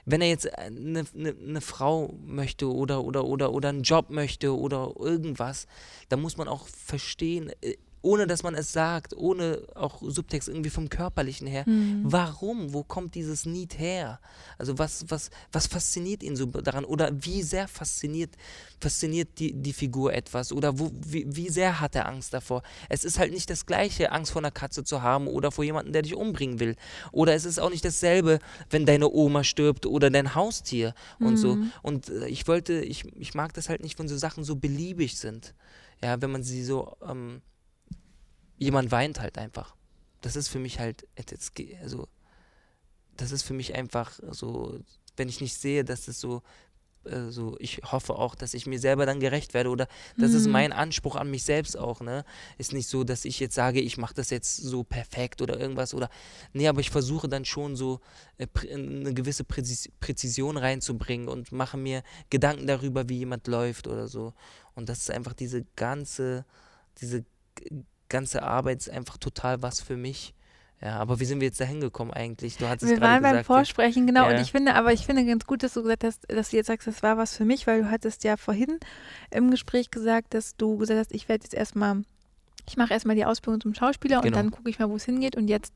wenn er jetzt eine, eine, eine Frau möchte oder, oder, oder, oder einen Job möchte oder irgendwas, dann muss man auch verstehen, äh, ohne dass man es sagt, ohne auch Subtext irgendwie vom Körperlichen her, Mhm. warum, wo kommt dieses Need her? Also was, was, was fasziniert ihn so daran oder wie sehr fasziniert, fasziniert die, die Figur etwas oder wo, wie, wie sehr hat er Angst davor? Es ist halt nicht das gleiche, Angst vor einer Katze zu haben oder vor jemandem, der dich umbringen will. Oder es ist auch nicht dasselbe, wenn deine Oma stirbt oder dein Haustier und so. Mhm. Und äh, ich wollte, ich, ich mag das halt nicht, wenn so Sachen so beliebig sind. Ja, wenn man sie so, ähm, jemand weint halt einfach. Das ist für mich halt, also, das ist für mich einfach so, wenn ich nicht sehe, dass es so, äh, so, ich hoffe auch, dass ich mir selber dann gerecht werde oder das ist Mhm. mein Anspruch an mich selbst auch, ne? Ist nicht so, dass ich jetzt sage, ich mache das jetzt so perfekt oder irgendwas oder, nee, aber ich versuche dann schon so äh, eine gewisse Präzis Präzision reinzubringen und mache mir Gedanken darüber, wie jemand läuft oder so. Und das ist einfach diese ganze, diese ganze Arbeit ist einfach total was für mich. Ja, aber wie sind wir jetzt da hingekommen eigentlich? Du hattest Wir gerade waren beim gesagt, Vorsprechen, genau. Und Ja. ich finde, aber ich finde ganz gut, dass du gesagt hast, dass du jetzt sagst, das war was für mich, weil du hattest ja vorhin im Gespräch gesagt, dass du gesagt hast, ich werde jetzt erstmal, ich mache erstmal die Ausbildung zum Schauspieler und Genau. dann gucke ich mal, wo es hingeht. Und jetzt,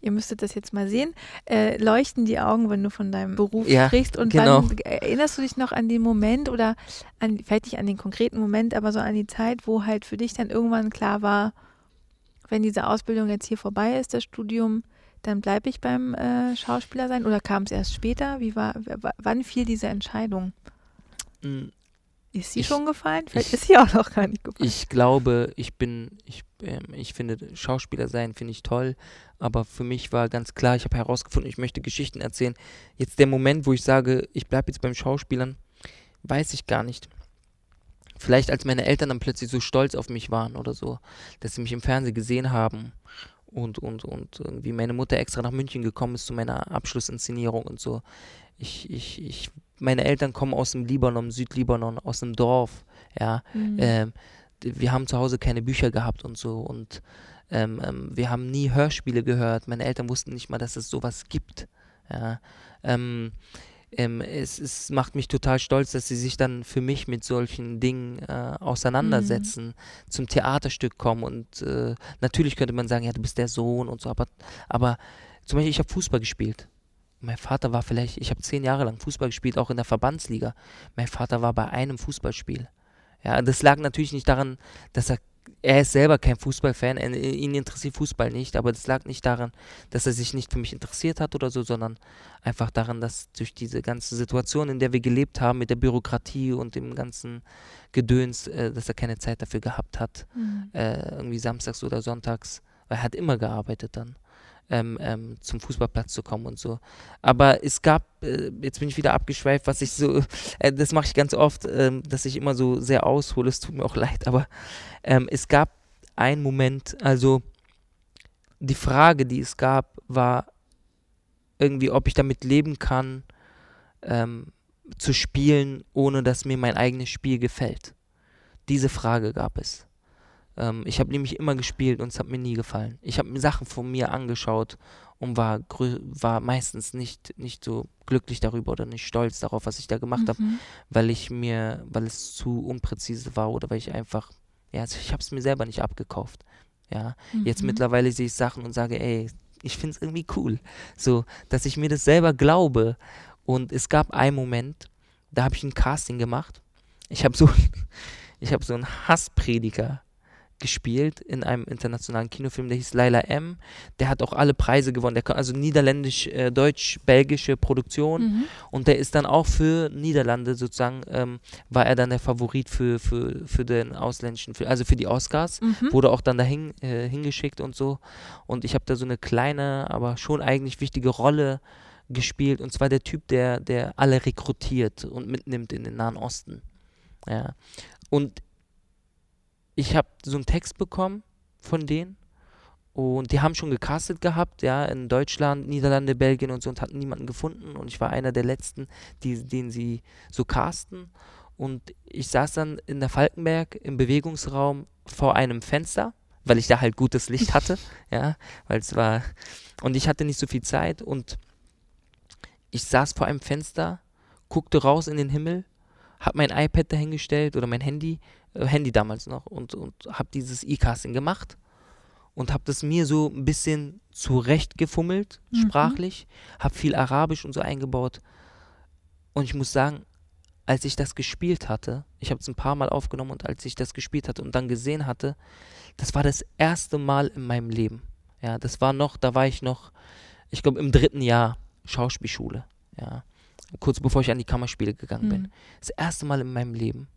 ihr müsstet das jetzt mal sehen, äh, leuchten die Augen, wenn du von deinem Beruf Ja, sprichst. Und genau. wann erinnerst du dich noch an den Moment oder an, vielleicht nicht an den konkreten Moment, aber so an die Zeit, wo halt für dich dann irgendwann klar war, wenn diese Ausbildung jetzt hier vorbei ist, das Studium, dann bleibe ich beim äh, Schauspieler sein oder kam es erst später? Wie war, wann fiel diese Entscheidung? mm, Ist sie Ich- schon gefallen? Vielleicht ich- ist sie auch noch gar nicht gefallen. Ich glaube, ich bin, ich, ähm, ich finde, Schauspieler sein finde ich toll, aber für mich war ganz klar, ich habe herausgefunden, ich möchte Geschichten erzählen. Jetzt der Moment, wo ich sage, ich bleibe jetzt beim Schauspielern, weiß ich gar nicht. Vielleicht als meine Eltern dann plötzlich so stolz auf mich waren oder so, dass sie mich im Fernsehen gesehen haben und, und, und irgendwie meine Mutter extra nach München gekommen ist zu meiner Abschlussinszenierung und so. Ich, ich, ich, meine Eltern kommen aus dem Libanon, Südlibanon, aus einem Dorf, ja. Mhm. Ähm, wir haben zu Hause keine Bücher gehabt und so und ähm, ähm, wir haben nie Hörspiele gehört. Meine Eltern wussten nicht mal, dass es sowas gibt. Ja. Ähm, ähm, es, es macht mich total stolz, dass sie sich dann für mich mit solchen Dingen äh, auseinandersetzen, zum Theaterstück kommen und äh, natürlich könnte man sagen, ja, du bist der Sohn und so, aber, aber zum Beispiel, ich habe Fußball gespielt. Mein Vater war vielleicht, ich habe zehn Jahre lang Fußball gespielt, auch in der Verbandsliga. Mein Vater war bei einem Fußballspiel. Ja, das lag natürlich nicht daran, dass er, er ist selber kein Fußballfan, ihn interessiert Fußball nicht, aber das lag nicht daran, dass er sich nicht für mich interessiert hat oder so, sondern einfach daran, dass durch diese ganze Situation, in der wir gelebt haben, mit der Bürokratie und dem ganzen Gedöns, äh, dass er keine Zeit dafür gehabt hat, Mhm. äh, irgendwie samstags oder sonntags, weil er hat immer gearbeitet dann, ähm, ähm, zum Fußballplatz zu kommen und so. Aber es gab, äh, jetzt bin ich wieder abgeschweift, was ich so, äh, das mache ich ganz oft, ähm, dass ich immer so sehr aushole, es tut mir auch leid, aber ähm, es gab einen Moment, also die Frage, die es gab, war irgendwie, ob ich damit leben kann, ähm, zu spielen, ohne dass mir mein eigenes Spiel gefällt. Diese Frage gab es. Ähm, ich habe nämlich immer gespielt und es hat mir nie gefallen. Ich habe mir Sachen von mir angeschaut und war, war meistens nicht, nicht so glücklich darüber oder nicht stolz darauf, was ich da gemacht habe, Mhm. weil ich mir, weil es zu unpräzise war oder weil ich einfach, ja, ich habe es mir selber nicht abgekauft. Ja, jetzt Mhm. mittlerweile sehe ich Sachen und sage, ey, ich finde es irgendwie cool. So, dass ich mir das selber glaube. Und es gab einen Moment, da habe ich ein Casting gemacht. Ich habe so, ich habe so einen Hassprediger gespielt in einem internationalen Kinofilm, der hieß Laila M. Der hat auch alle Preise gewonnen. Der, also niederländisch, äh, deutsch-belgische Produktion. Mhm. Und der ist dann auch für Niederlande sozusagen, ähm, war er dann der Favorit für, für, für den ausländischen, Film, also für die Oscars. Mhm. Wurde auch dann dahin äh, hingeschickt und so. Und ich habe da so eine kleine, aber schon eigentlich wichtige Rolle gespielt. Und zwar der Typ, der, der alle rekrutiert und mitnimmt in den Nahen Osten. Ja. Und ich habe so einen Text bekommen von denen und die haben schon gecastet gehabt, ja, in Deutschland, Niederlande, Belgien und so und hatten niemanden gefunden und ich war einer der letzten, die, den sie so casten und ich saß dann in der Falkenberg im Bewegungsraum vor einem Fenster, weil ich da halt gutes Licht hatte, ja, weil es war und ich hatte nicht so viel Zeit und ich saß vor einem Fenster, guckte raus in den Himmel, hab mein iPad dahingestellt oder mein Handy äh, Handy damals noch und, und habe dieses E-Casting gemacht und habe das mir so ein bisschen zurechtgefummelt, Mhm. sprachlich, habe viel Arabisch und so eingebaut und ich muss sagen, als ich das gespielt hatte, ich habe es ein paar Mal aufgenommen und als ich das gespielt hatte und dann gesehen hatte, das war das erste Mal in meinem Leben. Ja, das war noch, da war ich noch, ich glaube im dritten Jahr Schauspielschule. Ja, kurz bevor ich an die Kammerspiele gegangen bin Mhm. das erste Mal in meinem Leben,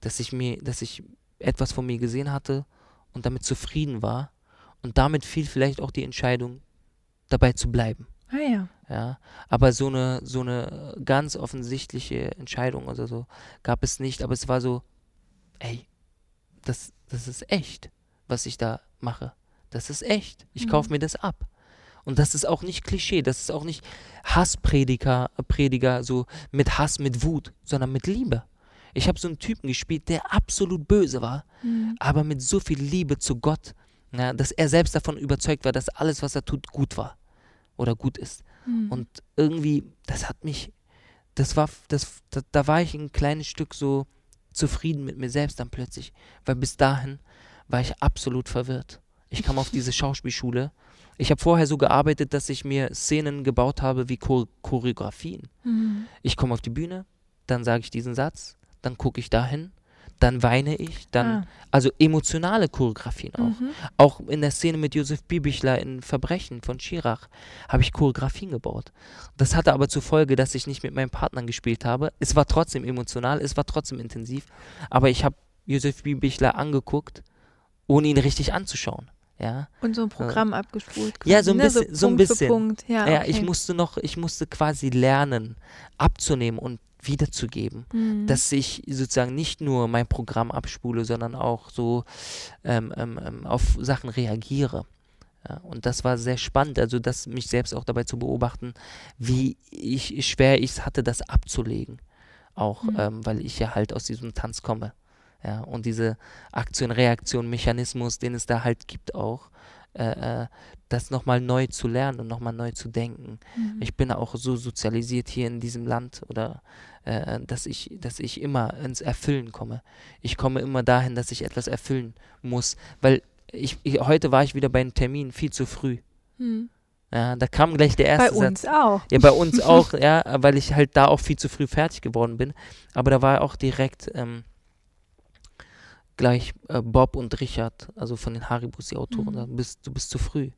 dass ich mir, dass ich etwas von mir gesehen hatte und damit zufrieden war und damit fiel vielleicht auch die Entscheidung, dabei zu bleiben. Ah ja. Ja, aber so eine, so eine ganz offensichtliche Entscheidung oder so gab es nicht, aber es war so, ey, das, das ist echt, was ich da mache. Das ist echt. Ich Mhm. kaufe mir das ab. Und das ist auch nicht Klischee, das ist auch nicht Hassprediger, Prediger, so mit Hass, mit Wut, sondern mit Liebe. Ich habe so einen Typen gespielt, der absolut böse war, Mhm. aber mit so viel Liebe zu Gott, ja, dass er selbst davon überzeugt war, dass alles, was er tut, gut war oder gut ist. Mhm. Und irgendwie, das hat mich, das war, das, da, da war ich ein kleines Stück so zufrieden mit mir selbst dann plötzlich, weil bis dahin war ich absolut verwirrt. Ich kam auf diese Schauspielschule. Ich habe vorher so gearbeitet, dass ich mir Szenen gebaut habe wie Chor Choreografien. Mhm. Ich komme auf die Bühne, dann sage ich diesen Satz, dann gucke ich dahin, dann weine ich, dann, Ah. also emotionale Choreografien auch. Mhm. Auch in der Szene mit Josef Bibichler in Verbrechen von Schirach habe ich Choreografien gebaut. Das hatte aber zur Folge, dass ich nicht mit meinen Partnern gespielt habe. Es war trotzdem emotional, es war trotzdem intensiv, aber ich habe Josef Bibichler angeguckt, ohne ihn richtig anzuschauen. Ja, Und so ein Programm abgespult. Ja, quasi, so ein ne? bisschen- so ein Punkt für bisschen. Punkt. Ja, ja okay. ich musste noch, ich musste quasi lernen, abzunehmen und wiederzugeben. Mhm. dass ich sozusagen nicht nur mein Programm abspule, sondern auch so ähm, ähm, ähm, auf Sachen reagiere. Ja, und das war sehr spannend, also das mich selbst auch dabei zu beobachten, wie ich, schwer ich es hatte, das abzulegen. Auch Mhm. ähm, weil ich ja halt aus diesem Tanz komme. Ja, und diese Aktion-Reaktion-Mechanismus, den es da halt gibt auch, äh, äh, das nochmal neu zu lernen und nochmal neu zu denken. Mhm. Ich bin auch so sozialisiert hier in diesem Land oder äh, dass ich, dass ich immer ins Erfüllen komme. Ich komme immer dahin, dass ich etwas erfüllen muss, weil ich, ich heute war ich wieder bei einem Termin viel zu früh. Mhm. Ja, da kam gleich der erste Bei uns Satz. auch. Ja, bei uns auch, ja, weil ich halt da auch viel zu früh fertig geworden bin. Aber da war auch direkt ähm, gleich äh, Bob und Richard, also von den Haribus, die Autoren, Mhm. bist, du bist zu früh.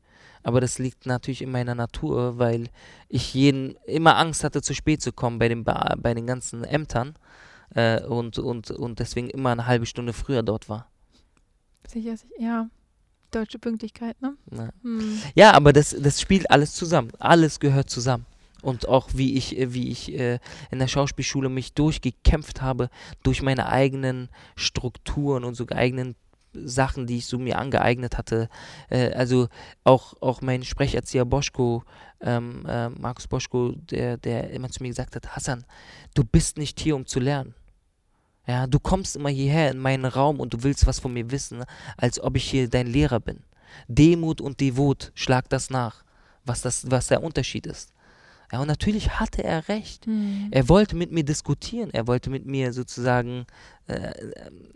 Aber das liegt natürlich in meiner Natur, weil ich jeden immer Angst hatte, zu spät zu kommen bei den, Ba- bei den ganzen Ämtern äh, und, und, und deswegen immer eine halbe Stunde früher dort war. Sicher, sicher. Ja. Deutsche Pünktlichkeit, ne? Ja. Mhm. Ja, aber das, das spielt alles zusammen. Alles gehört zusammen. Und auch wie ich, äh, wie ich äh, in der Schauspielschule mich durchgekämpft habe durch meine eigenen Strukturen und so eigenen Sachen, die ich so mir angeeignet hatte. Äh, also auch, auch mein Sprecherzieher Boschko, ähm, äh, Markus Boschko, der, der immer zu mir gesagt hat, Hassan, du bist nicht hier, um zu lernen. Ja, du kommst immer hierher in meinen Raum und du willst was von mir wissen, als ob ich hier dein Lehrer bin. Demut und Devot, schlag das nach, was, das, was der Unterschied ist. Ja, und natürlich hatte er recht. Mhm. Er wollte mit mir diskutieren, er wollte mit mir sozusagen äh,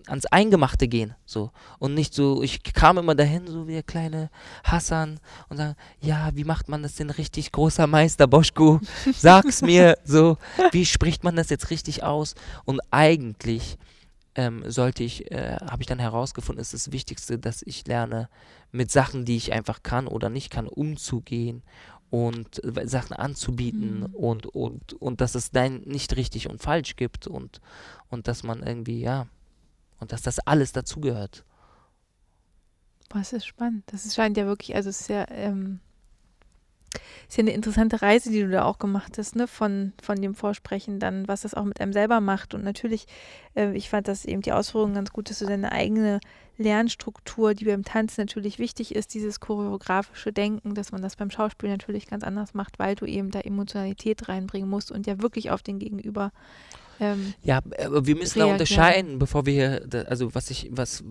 ans Eingemachte gehen, so. Und nicht so, ich kam immer dahin, so wie der kleine Hassan und sage, ja, wie macht man das denn richtig, großer Meister Boschko? Sag's mir, so, wie spricht man das jetzt richtig aus? Und eigentlich ähm, sollte ich, äh, habe ich dann herausgefunden, ist das Wichtigste, dass ich lerne, mit Sachen, die ich einfach kann oder nicht kann, umzugehen und äh, Sachen anzubieten Mhm. und, und, und dass es dann nicht richtig und falsch gibt und, und dass man irgendwie, ja, und dass das alles dazugehört. Das ist spannend. Das ist, scheint ja wirklich, also es ist ja, ähm, ist ja eine interessante Reise, die du da auch gemacht hast, ne? Von, von dem Vorsprechen dann, was das auch mit einem selber macht. Und natürlich, äh, ich fand das eben die Ausführung ganz gut, dass du deine eigene Lernstruktur, die beim Tanzen natürlich wichtig ist, dieses choreografische Denken, dass man das beim Schauspiel natürlich ganz anders macht, weil du eben da Emotionalität reinbringen musst und ja wirklich auf den Gegenüber. Ähm, Ja, aber wir müssen da Reagieren. unterscheiden, bevor wir hier, da- also was ich, was,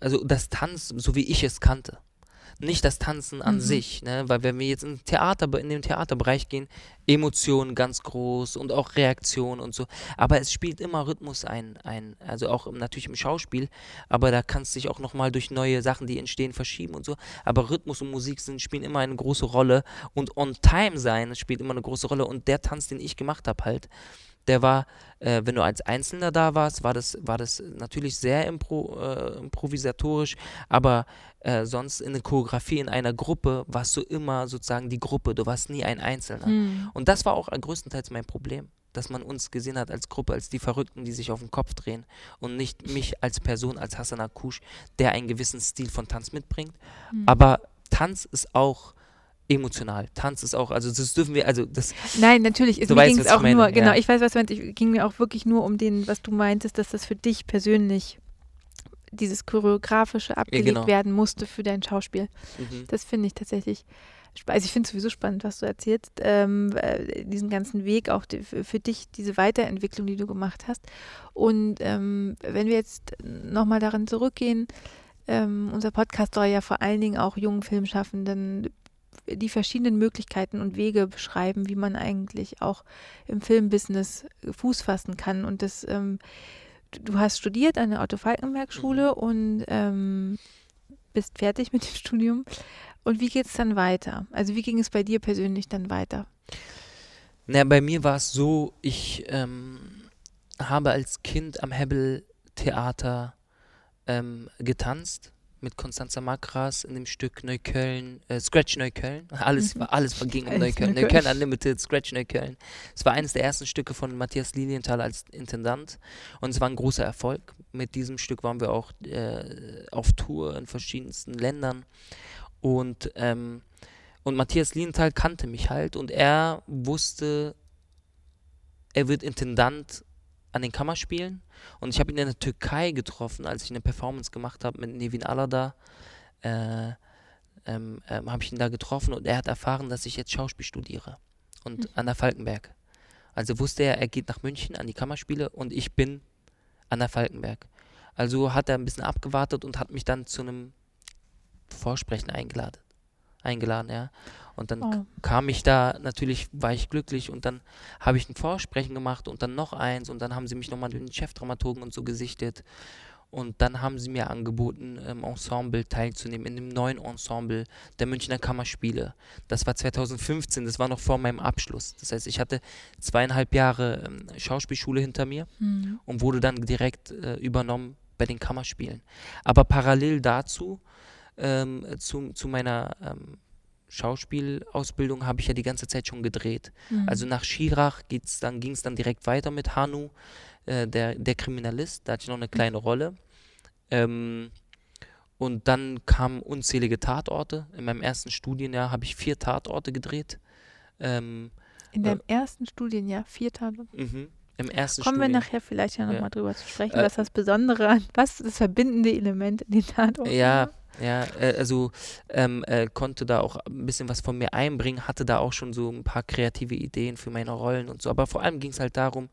also das Tanzen, so wie ich es kannte. Nicht das Tanzen an Mhm. sich, ne? Weil wenn wir jetzt in Theater, in den Theaterbereich gehen, Emotionen ganz groß und auch Reaktion und so. Aber es spielt immer Rhythmus ein, ein also auch im, natürlich im Schauspiel, aber da kannst du dich auch nochmal durch neue Sachen, die entstehen, verschieben und so. Aber Rhythmus und Musik sind, spielen immer eine große Rolle und on time sein spielt immer eine große Rolle. Und der Tanz, den ich gemacht habe, halt, der war, äh, wenn du als Einzelner da warst, war das, war das natürlich sehr impro, äh, improvisatorisch, aber äh, sonst in der Choreografie in einer Gruppe warst du immer sozusagen die Gruppe, du warst nie ein Einzelner. hm. Und das war auch größtenteils mein Problem, dass man uns gesehen hat als Gruppe, als die Verrückten, die sich auf den Kopf drehen und nicht mich als Person, als Hassan Akush, der einen gewissen Stil von Tanz mitbringt. Hm. Aber Tanz ist auch emotional. Tanz ist auch, also das dürfen wir, also das, Nein, natürlich. Es, Du mir ging es ich auch meine, nur, genau, ja. ich weiß, was du meinst. Es ging mir auch wirklich nur um den, was du meintest, dass das für dich persönlich dieses choreografische abgelegt genau. werden musste für dein Schauspiel. mhm. Das finde ich tatsächlich, also ich finde es sowieso spannend, was du erzählst, ähm, äh, diesen ganzen Weg, auch die, für, für dich, diese Weiterentwicklung, die du gemacht hast. Und ähm, wenn wir jetzt nochmal daran zurückgehen, ähm, unser Podcast soll ja vor allen Dingen auch jungen Filmschaffenden die verschiedenen Möglichkeiten und Wege beschreiben, wie man eigentlich auch im Filmbusiness Fuß fassen kann. Und das, ähm, du- hast studiert an der Otto-Falkenberg-Schule und ähm, bist fertig mit dem Studium. Und wie geht es dann weiter? Also wie ging es bei dir persönlich dann weiter? Na, bei mir war es so, ich ähm, habe als Kind am Hebbel Theater ähm, getanzt mit Constanza Makras in dem Stück Neukölln, äh, Scratch Neukölln. Alles, Mhm. war alles ging um. Neukölln. Neukölln Unlimited, Scratch Neukölln. Es war eines der ersten Stücke von Matthias Lilienthal als Intendant und es war ein großer Erfolg. Mit diesem Stück waren wir auch äh, auf Tour in verschiedensten Ländern und ähm, und Matthias Lilienthal kannte mich halt und er wusste, er wird Intendant an den Kammerspielen. Und ich habe ihn in der Türkei getroffen, als ich eine Performance gemacht habe mit Nevin Alada. Äh, ähm, ähm, habe ich ihn da getroffen und er hat erfahren, dass ich jetzt Schauspiel studiere. Und an der Falkenberg. Also wusste er, er geht nach München an die Kammerspiele und ich bin an der Falkenberg. Also hat er ein bisschen abgewartet und hat mich dann zu einem Vorsprechen eingeladen. Eingeladen, ja. Und dann Oh. kam ich da, natürlich war ich glücklich und dann habe ich ein Vorsprechen gemacht und dann noch eins und dann haben sie mich nochmal mit den Chefdramaturgen und so gesichtet und dann haben sie mir angeboten, im Ensemble teilzunehmen, in dem neuen Ensemble der Münchner Kammerspiele. Das war 2015, das war noch vor meinem Abschluss. Das heißt, ich hatte zweieinhalb Jahre ähm, Schauspielschule hinter mir Mhm. und wurde dann direkt äh, übernommen bei den Kammerspielen. Aber parallel dazu, ähm, zu, zu meiner ähm, Schauspielausbildung, habe ich ja die ganze Zeit schon gedreht. Mhm. Also nach Schirach geht's dann, ging es dann direkt weiter mit Hanu, äh, der, der Kriminalist. Da hatte ich noch eine kleine Rolle. Ähm, und dann kamen unzählige Tatorte. In meinem ersten Studienjahr habe ich vier Tatorte gedreht. Ähm, In deinem ersten Studienjahr, vier Tage. mhm. Im ersten Kommen wir Studien- nachher vielleicht ja Ja. nochmal drüber zu sprechen, Äh, was das Besondere was das verbindende Element in den Tatorten Ja. Ja, äh, also ähm, äh, konnte da auch ein bisschen was von mir einbringen, hatte da auch schon so ein paar kreative Ideen für meine Rollen und so. Aber vor allem ging es halt darum,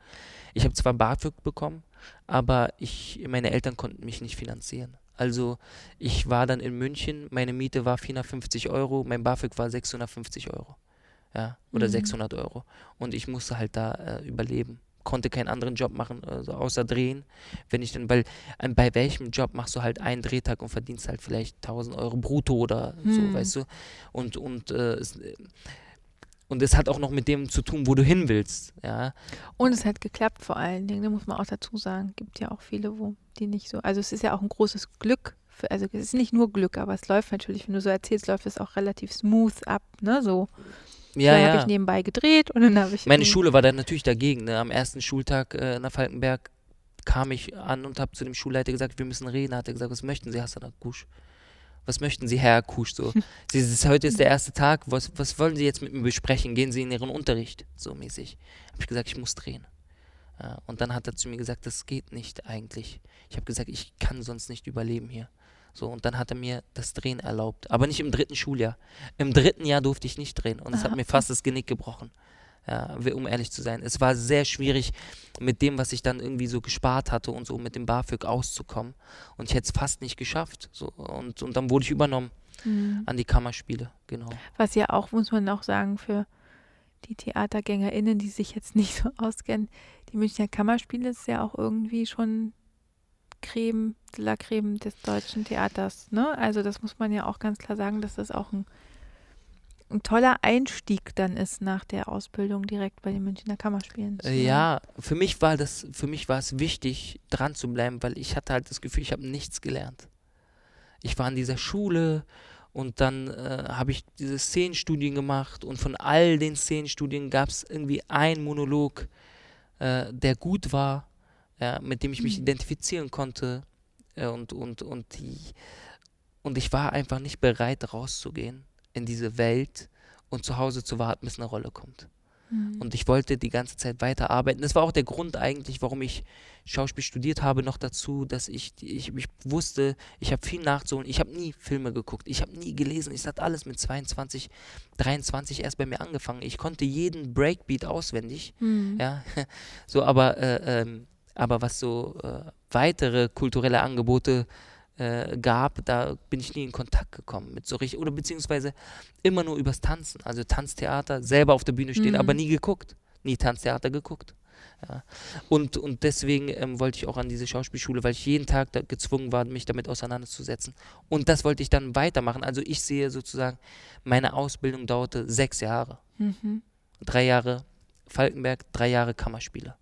ich habe zwar BAföG bekommen, aber ich, meine Eltern konnten mich nicht finanzieren. Also ich war dann in München, meine Miete war 450 Euro, mein BAföG war 650 Euro. Ja, oder Mhm. 600 Euro. Und ich musste halt da äh, überleben. Konnte keinen anderen Job machen, also außer drehen. Wenn ich dann, weil äh, bei welchem Job machst du halt einen Drehtag und verdienst halt vielleicht 1000 Euro brutto oder so, Hm. weißt du? Und, und, äh, es, und es hat auch noch mit dem zu tun, wo du hin willst. Ja, Und es hat geklappt vor allen Dingen, da muss man auch dazu sagen. Gibt ja auch viele, wo die nicht so. Also es ist ja auch ein großes Glück. Für, also es ist nicht nur Glück, aber es läuft natürlich, wenn du so erzählst, läuft es auch relativ smooth ab, ne? So. Ja, dann ja. habe ich nebenbei gedreht und dann habe ich. Meine Schule war dann natürlich dagegen. Ne? Am ersten Schultag äh, nach Falkenberg kam ich an und habe zu dem Schulleiter gesagt, wir müssen reden. Hat er gesagt, was möchten Sie, Hassan Akush? Was möchten Sie, Herr Akush? So, Sie, ist, heute ist der erste Tag. Was, was wollen Sie jetzt mit mir besprechen? Gehen Sie in Ihren Unterricht? So mäßig. Habe ich gesagt, ich muss drehen. Und dann hat er zu mir gesagt, das geht nicht eigentlich. Ich habe gesagt, ich kann sonst nicht überleben hier. So, und dann hat er mir das Drehen erlaubt. Aber nicht im dritten Schuljahr. Im dritten Jahr durfte ich nicht drehen. Und es hat mir fast das Genick gebrochen. Ja, um ehrlich zu sein. Es war sehr schwierig, mit dem, was ich dann irgendwie so gespart hatte und so mit dem BAföG auszukommen. Und ich hätte es fast nicht geschafft. So. Und, und dann wurde ich übernommen Mhm. an die Kammerspiele. Genau. Was ja auch, muss man auch sagen, für die TheatergängerInnen, die sich jetzt nicht so auskennen, die Münchner Kammerspiele ist ja auch irgendwie schon Creme de la Creme des deutschen Theaters. Ne? Also das muss man ja auch ganz klar sagen, dass das auch ein, ein toller Einstieg dann ist nach der Ausbildung direkt bei den Münchner Kammerspielen. Äh, ja, für mich war das, für mich war es wichtig, dran zu bleiben, weil ich hatte halt das Gefühl, ich habe nichts gelernt. Ich war in dieser Schule und dann äh, habe ich diese Szenenstudien gemacht und von all den Szenenstudien gab es irgendwie einen Monolog, äh, der gut war, ja, mit dem ich mich Mhm. identifizieren konnte äh, und, und, und, die, und ich war einfach nicht bereit rauszugehen in diese Welt und zu Hause zu warten, bis eine Rolle kommt. Mhm. Und ich wollte die ganze Zeit weiterarbeiten. Das war auch der Grund eigentlich, warum ich Schauspiel studiert habe, noch dazu, dass ich, ich, ich wusste, ich habe viel nachzuholen. Ich habe nie Filme geguckt, ich habe nie gelesen. Es hat alles mit 22, 23 erst bei mir angefangen. Ich konnte jeden Breakbeat auswendig. Mhm. Ja, so, aber, äh, ähm, aber was so äh, weitere kulturelle Angebote äh, gab, da bin ich nie in Kontakt gekommen mit so richtig, oder beziehungsweise immer nur übers Tanzen, also Tanztheater, selber auf der Bühne stehen, Mhm. aber nie geguckt, nie Tanztheater geguckt. Ja. Und, und deswegen ähm, wollte ich auch an diese Schauspielschule, weil ich jeden Tag gezwungen war, mich damit auseinanderzusetzen. Und das wollte ich dann weitermachen. Also ich sehe sozusagen, meine Ausbildung dauerte sechs Jahre Mhm. drei Jahre Falkenberg, drei Jahre Kammerspieler.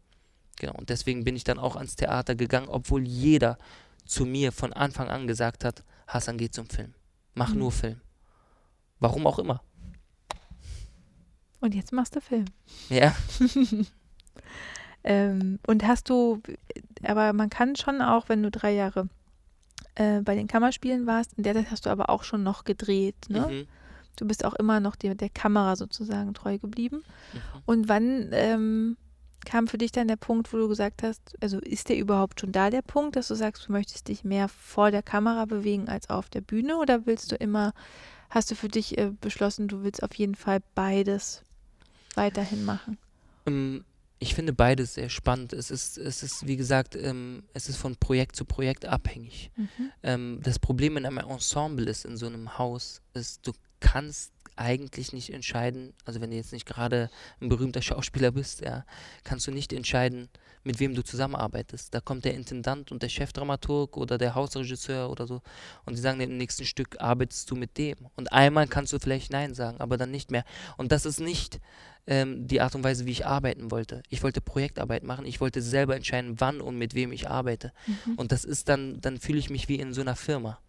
Genau, und deswegen bin ich dann auch ans Theater gegangen, obwohl jeder zu mir von Anfang an gesagt hat, Hassan geht zum Film. Mach Mhm. nur Film. Warum auch immer. Und jetzt machst du Film. Ja, Ähm, und hast du, aber man kann schon auch, wenn du drei Jahre äh, bei den Kammerspielen warst, in der Zeit hast du aber auch schon noch gedreht, ne? mhm. Du bist auch immer noch der, der Kamera sozusagen treu geblieben. Mhm. Und wann ähm, kam für dich dann der Punkt, wo du gesagt hast, also ist der überhaupt schon da der Punkt, dass du sagst, du möchtest dich mehr vor der Kamera bewegen als auf der Bühne oder willst du immer, hast du für dich äh, beschlossen, du willst auf jeden Fall beides weiterhin machen? Ähm, ich finde beides sehr spannend. Es ist, es ist wie gesagt, ähm, es ist von Projekt zu Projekt abhängig. Mhm. Ähm, das Problem in einem Ensemble ist, in so einem Haus, ist, du kannst eigentlich nicht entscheiden, also wenn du jetzt nicht gerade ein berühmter Schauspieler bist, ja, kannst du nicht entscheiden, mit wem du zusammenarbeitest. Da kommt der Intendant und der Chefdramaturg oder der Hausregisseur oder so und die sagen, im nächsten Stück arbeitest du mit dem. Und einmal kannst du vielleicht Nein sagen, aber dann nicht mehr. Und das ist nicht ähm, die Art und Weise, wie ich arbeiten wollte. Ich wollte Projektarbeit machen, ich wollte selber entscheiden, wann und mit wem ich arbeite. Mhm. Und das ist dann, dann fühle ich mich wie in so einer Firma.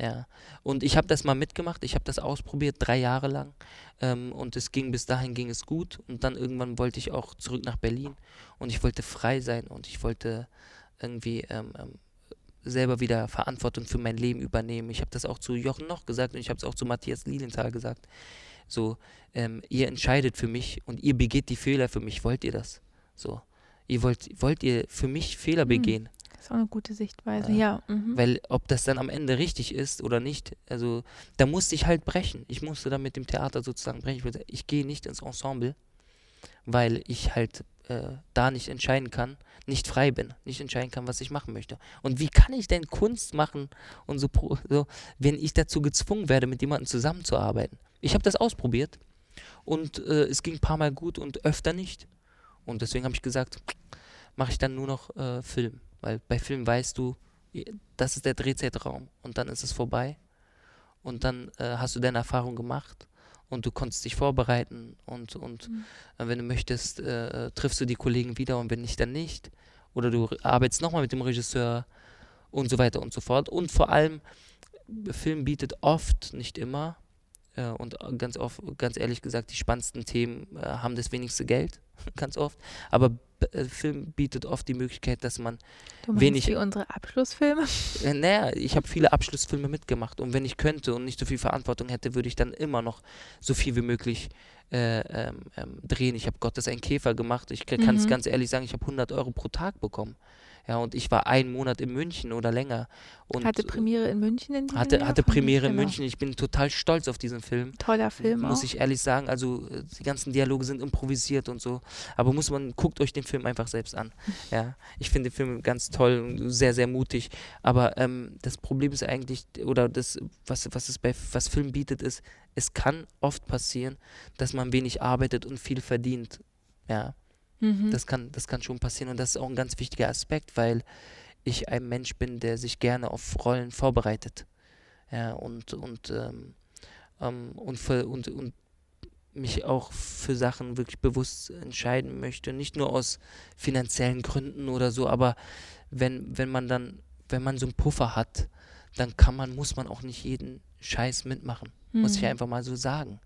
Ja. Und ich habe das mal mitgemacht, ich habe das ausprobiert, drei Jahre lang. Ähm, und es ging, bis dahin ging es gut. Und dann irgendwann wollte ich auch zurück nach Berlin. Und ich wollte frei sein und ich wollte irgendwie ähm, ähm, selber wieder Verantwortung für mein Leben übernehmen. Ich habe das auch zu Jochen noch gesagt und ich habe es auch zu Matthias Lilienthal gesagt. So, ähm, ihr entscheidet für mich und ihr begeht die Fehler für mich. Wollt ihr das? So. Ihr wollt, wollt ihr für mich Fehler Hm. begehen? Das ist auch eine gute Sichtweise, Ja. ja. Mhm. Weil ob das dann am Ende richtig ist oder nicht, also da musste ich halt brechen. Ich musste dann mit dem Theater sozusagen brechen. Ich, wollte- ich gehe nicht ins Ensemble, weil ich halt äh, da nicht entscheiden kann, nicht frei bin, nicht entscheiden kann, was ich machen möchte. Und wie kann ich denn Kunst machen und so, so wenn ich dazu gezwungen werde, mit jemandem zusammenzuarbeiten? Ich habe das ausprobiert und äh, es ging ein paar Mal gut und öfter nicht. Und deswegen habe ich gesagt, mache ich dann nur noch äh, Film. Weil bei Film weißt du, das ist der Drehzeitraum und dann ist es vorbei. Und dann äh, hast du deine Erfahrung gemacht und du konntest dich vorbereiten und, und mhm. wenn du möchtest, äh, triffst du die Kollegen wieder und wenn nicht, dann nicht. Oder du arbeitest nochmal mit dem Regisseur und so weiter und so fort. Und vor allem, Film bietet oft, nicht immer, äh, und ganz oft, ganz ehrlich gesagt, die spannendsten Themen äh, haben das wenigste Geld, ganz oft. Aber äh, Film bietet oft die Möglichkeit, dass man du wenig. Wie unsere Abschlussfilme? Äh, naja, ich habe viele Abschlussfilme mitgemacht und wenn ich könnte und nicht so viel Verantwortung hätte, würde ich dann immer noch so viel wie möglich äh, ähm, ähm, drehen. Ich habe Gottes ein Käfer gemacht. Ich kann es mhm. ganz ehrlich sagen, ich habe 100 Euro pro Tag bekommen. Ja, und ich war einen Monat in München oder länger. Und hatte Premiere in München in diesem hatte, Jahr? Hatte Premiere in genau. München. Ich bin total stolz auf diesen Film. Toller Film Muss auch. ich ehrlich sagen. Also die ganzen Dialoge sind improvisiert und so. Aber muss man, guckt euch den Film einfach selbst an. Ja, ich finde den Film ganz toll und sehr, sehr mutig. Aber ähm, das Problem ist eigentlich, oder das, was, was es bei was Film bietet, ist, es kann oft passieren, dass man wenig arbeitet und viel verdient. Ja. Mhm. Das, kann, das kann schon passieren und das ist auch ein ganz wichtiger Aspekt, weil ich ein Mensch bin, der sich gerne auf Rollen vorbereitet. Ja, und, und, ähm, ähm, und, für, und, und mich auch für Sachen wirklich bewusst entscheiden möchte. Nicht nur aus finanziellen Gründen oder so, aber wenn, wenn man dann, wenn man so einen Puffer hat, dann kann man, muss man auch nicht jeden Scheiß mitmachen. Mhm. Muss ich mhm. einfach mal so sagen.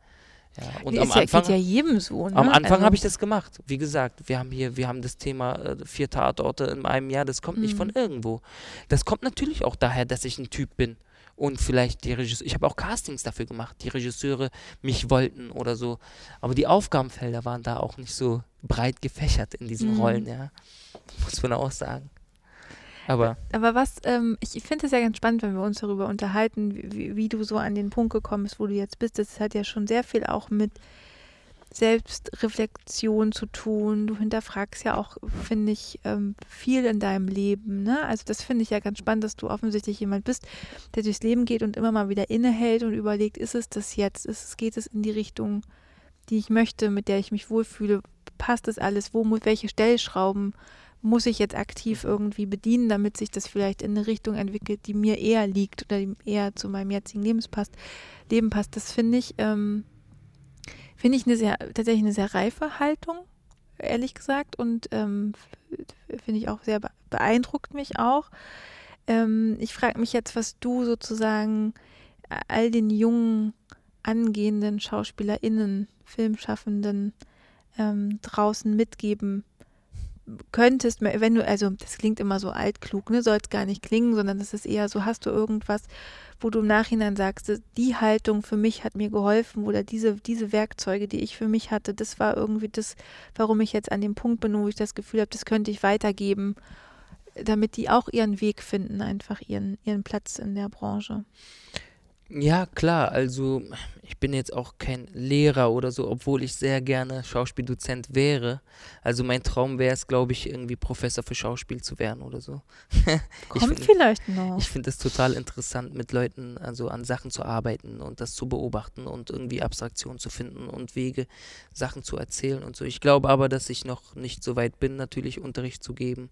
Ja, und am Anfang, ja jedem so. Ne? Am Anfang also, habe ich das gemacht. Wie gesagt, wir haben hier, wir haben das Thema äh, vier Tatorte in einem Jahr. Das kommt nicht von mhm. irgendwo. Das kommt natürlich auch daher, dass ich ein Typ bin und vielleicht die Regisseure. Ich habe auch Castings dafür gemacht, die Regisseure mich wollten oder so. Aber die Aufgabenfelder waren da auch nicht so breit gefächert in diesen mhm. Rollen. Ja, muss man auch sagen. Aber, aber was, ähm, ich finde es ja ganz spannend, wenn wir uns darüber unterhalten, wie, wie, du so an den Punkt gekommen bist, wo du jetzt bist. Das hat ja schon sehr viel auch mit Selbstreflexion zu tun. Du hinterfragst ja auch, finde ich, ähm, viel in deinem Leben. Ne? Also das finde ich ja ganz spannend, dass du offensichtlich jemand bist, der durchs Leben geht und immer mal wieder innehält und überlegt, ist es das jetzt? Ist es, geht es in die Richtung, die ich möchte, mit der ich mich wohlfühle? Passt das alles? Wo welche Stellschrauben muss ich jetzt aktiv irgendwie bedienen, damit sich das vielleicht in eine Richtung entwickelt, die mir eher liegt oder die eher zu meinem jetzigen Lebens passt, Leben passt. Das finde ich, ähm, finde ich eine sehr, tatsächlich eine sehr reife Haltung, ehrlich gesagt. Und ähm, finde ich auch sehr beeindruckt mich auch. Ähm, ich frage mich jetzt, was du sozusagen all den jungen, angehenden SchauspielerInnen, Filmschaffenden ähm, draußen mitgeben könntest, wenn du, also das klingt immer so altklug, ne, soll es gar nicht klingen, sondern das ist eher so, hast du irgendwas, wo du im Nachhinein sagst, die Haltung für mich hat mir geholfen oder diese, diese Werkzeuge, die ich für mich hatte, das war irgendwie das, warum ich jetzt an dem Punkt bin, wo ich das Gefühl habe, das könnte ich weitergeben, damit die auch ihren Weg finden, einfach ihren, ihren Platz in der Branche. Ja, klar, also ich bin jetzt auch kein Lehrer oder so, obwohl ich sehr gerne Schauspieldozent wäre. Also mein Traum wäre es, glaube ich, irgendwie Professor für Schauspiel zu werden oder so. Kommt find, vielleicht noch. Ich finde es total interessant, mit Leuten also an Sachen zu arbeiten und das zu beobachten und irgendwie Abstraktion zu finden und Wege, Sachen zu erzählen und so. Ich glaube aber, dass ich noch nicht so weit bin, natürlich Unterricht zu geben.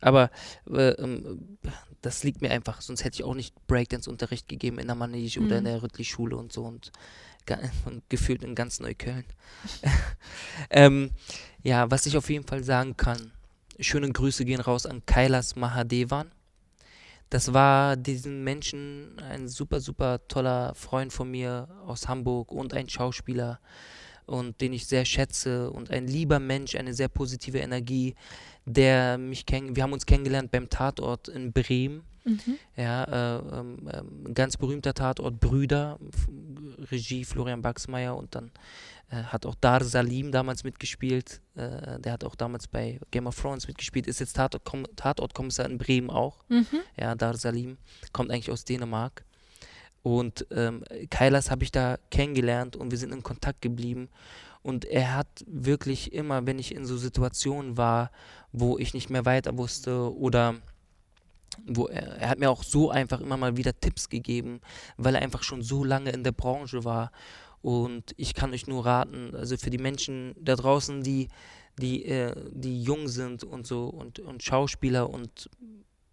Aber äh, ähm, das liegt mir einfach, sonst hätte ich auch nicht Breakdance-Unterricht gegeben in der Manege mhm. oder in mhm. der Rüttli-Schule und so und, und, gefühlt in ganz Neukölln. ähm, ja, was ich auf jeden Fall sagen kann, schöne Grüße gehen raus an Kailas Mahadevan. Das war diesen Menschen ein super, super toller Freund von mir aus Hamburg und ein Schauspieler und den ich sehr schätze und ein lieber Mensch, eine sehr positive Energie, der mich kennt. Wir haben uns kennengelernt beim Tatort in Bremen. Mhm. Ja, äh, ähm, äh, ganz berühmter Tatort Brüder, Regie Florian Baxmeier und dann äh, hat auch Dar Salim damals mitgespielt. Äh, der hat auch damals bei Game of Thrones mitgespielt, ist jetzt Tatortkommissar in Bremen auch. Mhm. Ja, Dar Salim kommt eigentlich aus Dänemark. Und ähm, Kailas habe ich da kennengelernt und wir sind in Kontakt geblieben. Und er hat wirklich immer, wenn ich in so Situationen war, wo ich nicht mehr weiter wusste oder wo er, er hat mir auch so einfach immer mal wieder Tipps gegeben, weil er einfach schon so lange in der Branche war. Und ich kann euch nur raten, also für die Menschen da draußen, die, die, äh, die jung sind und so und, und Schauspieler und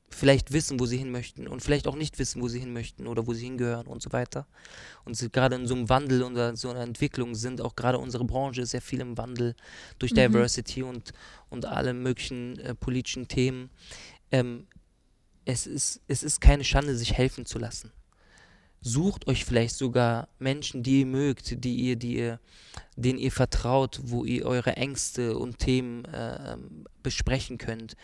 vielleicht wissen, wo sie hin möchten und vielleicht auch nicht wissen, wo sie hin möchten oder wo sie hingehören und so weiter. Und gerade in so einem Wandel und so einer Entwicklung sind, auch gerade unsere Branche ist sehr viel im Wandel durch mhm. Diversity und, und alle möglichen äh, politischen Themen. Ähm, es, ist, es ist keine Schande, sich helfen zu lassen. Sucht euch vielleicht sogar Menschen, die ihr mögt, die ihr, die ihr, denen ihr vertraut, wo ihr eure Ängste und Themen äh, besprechen könnt.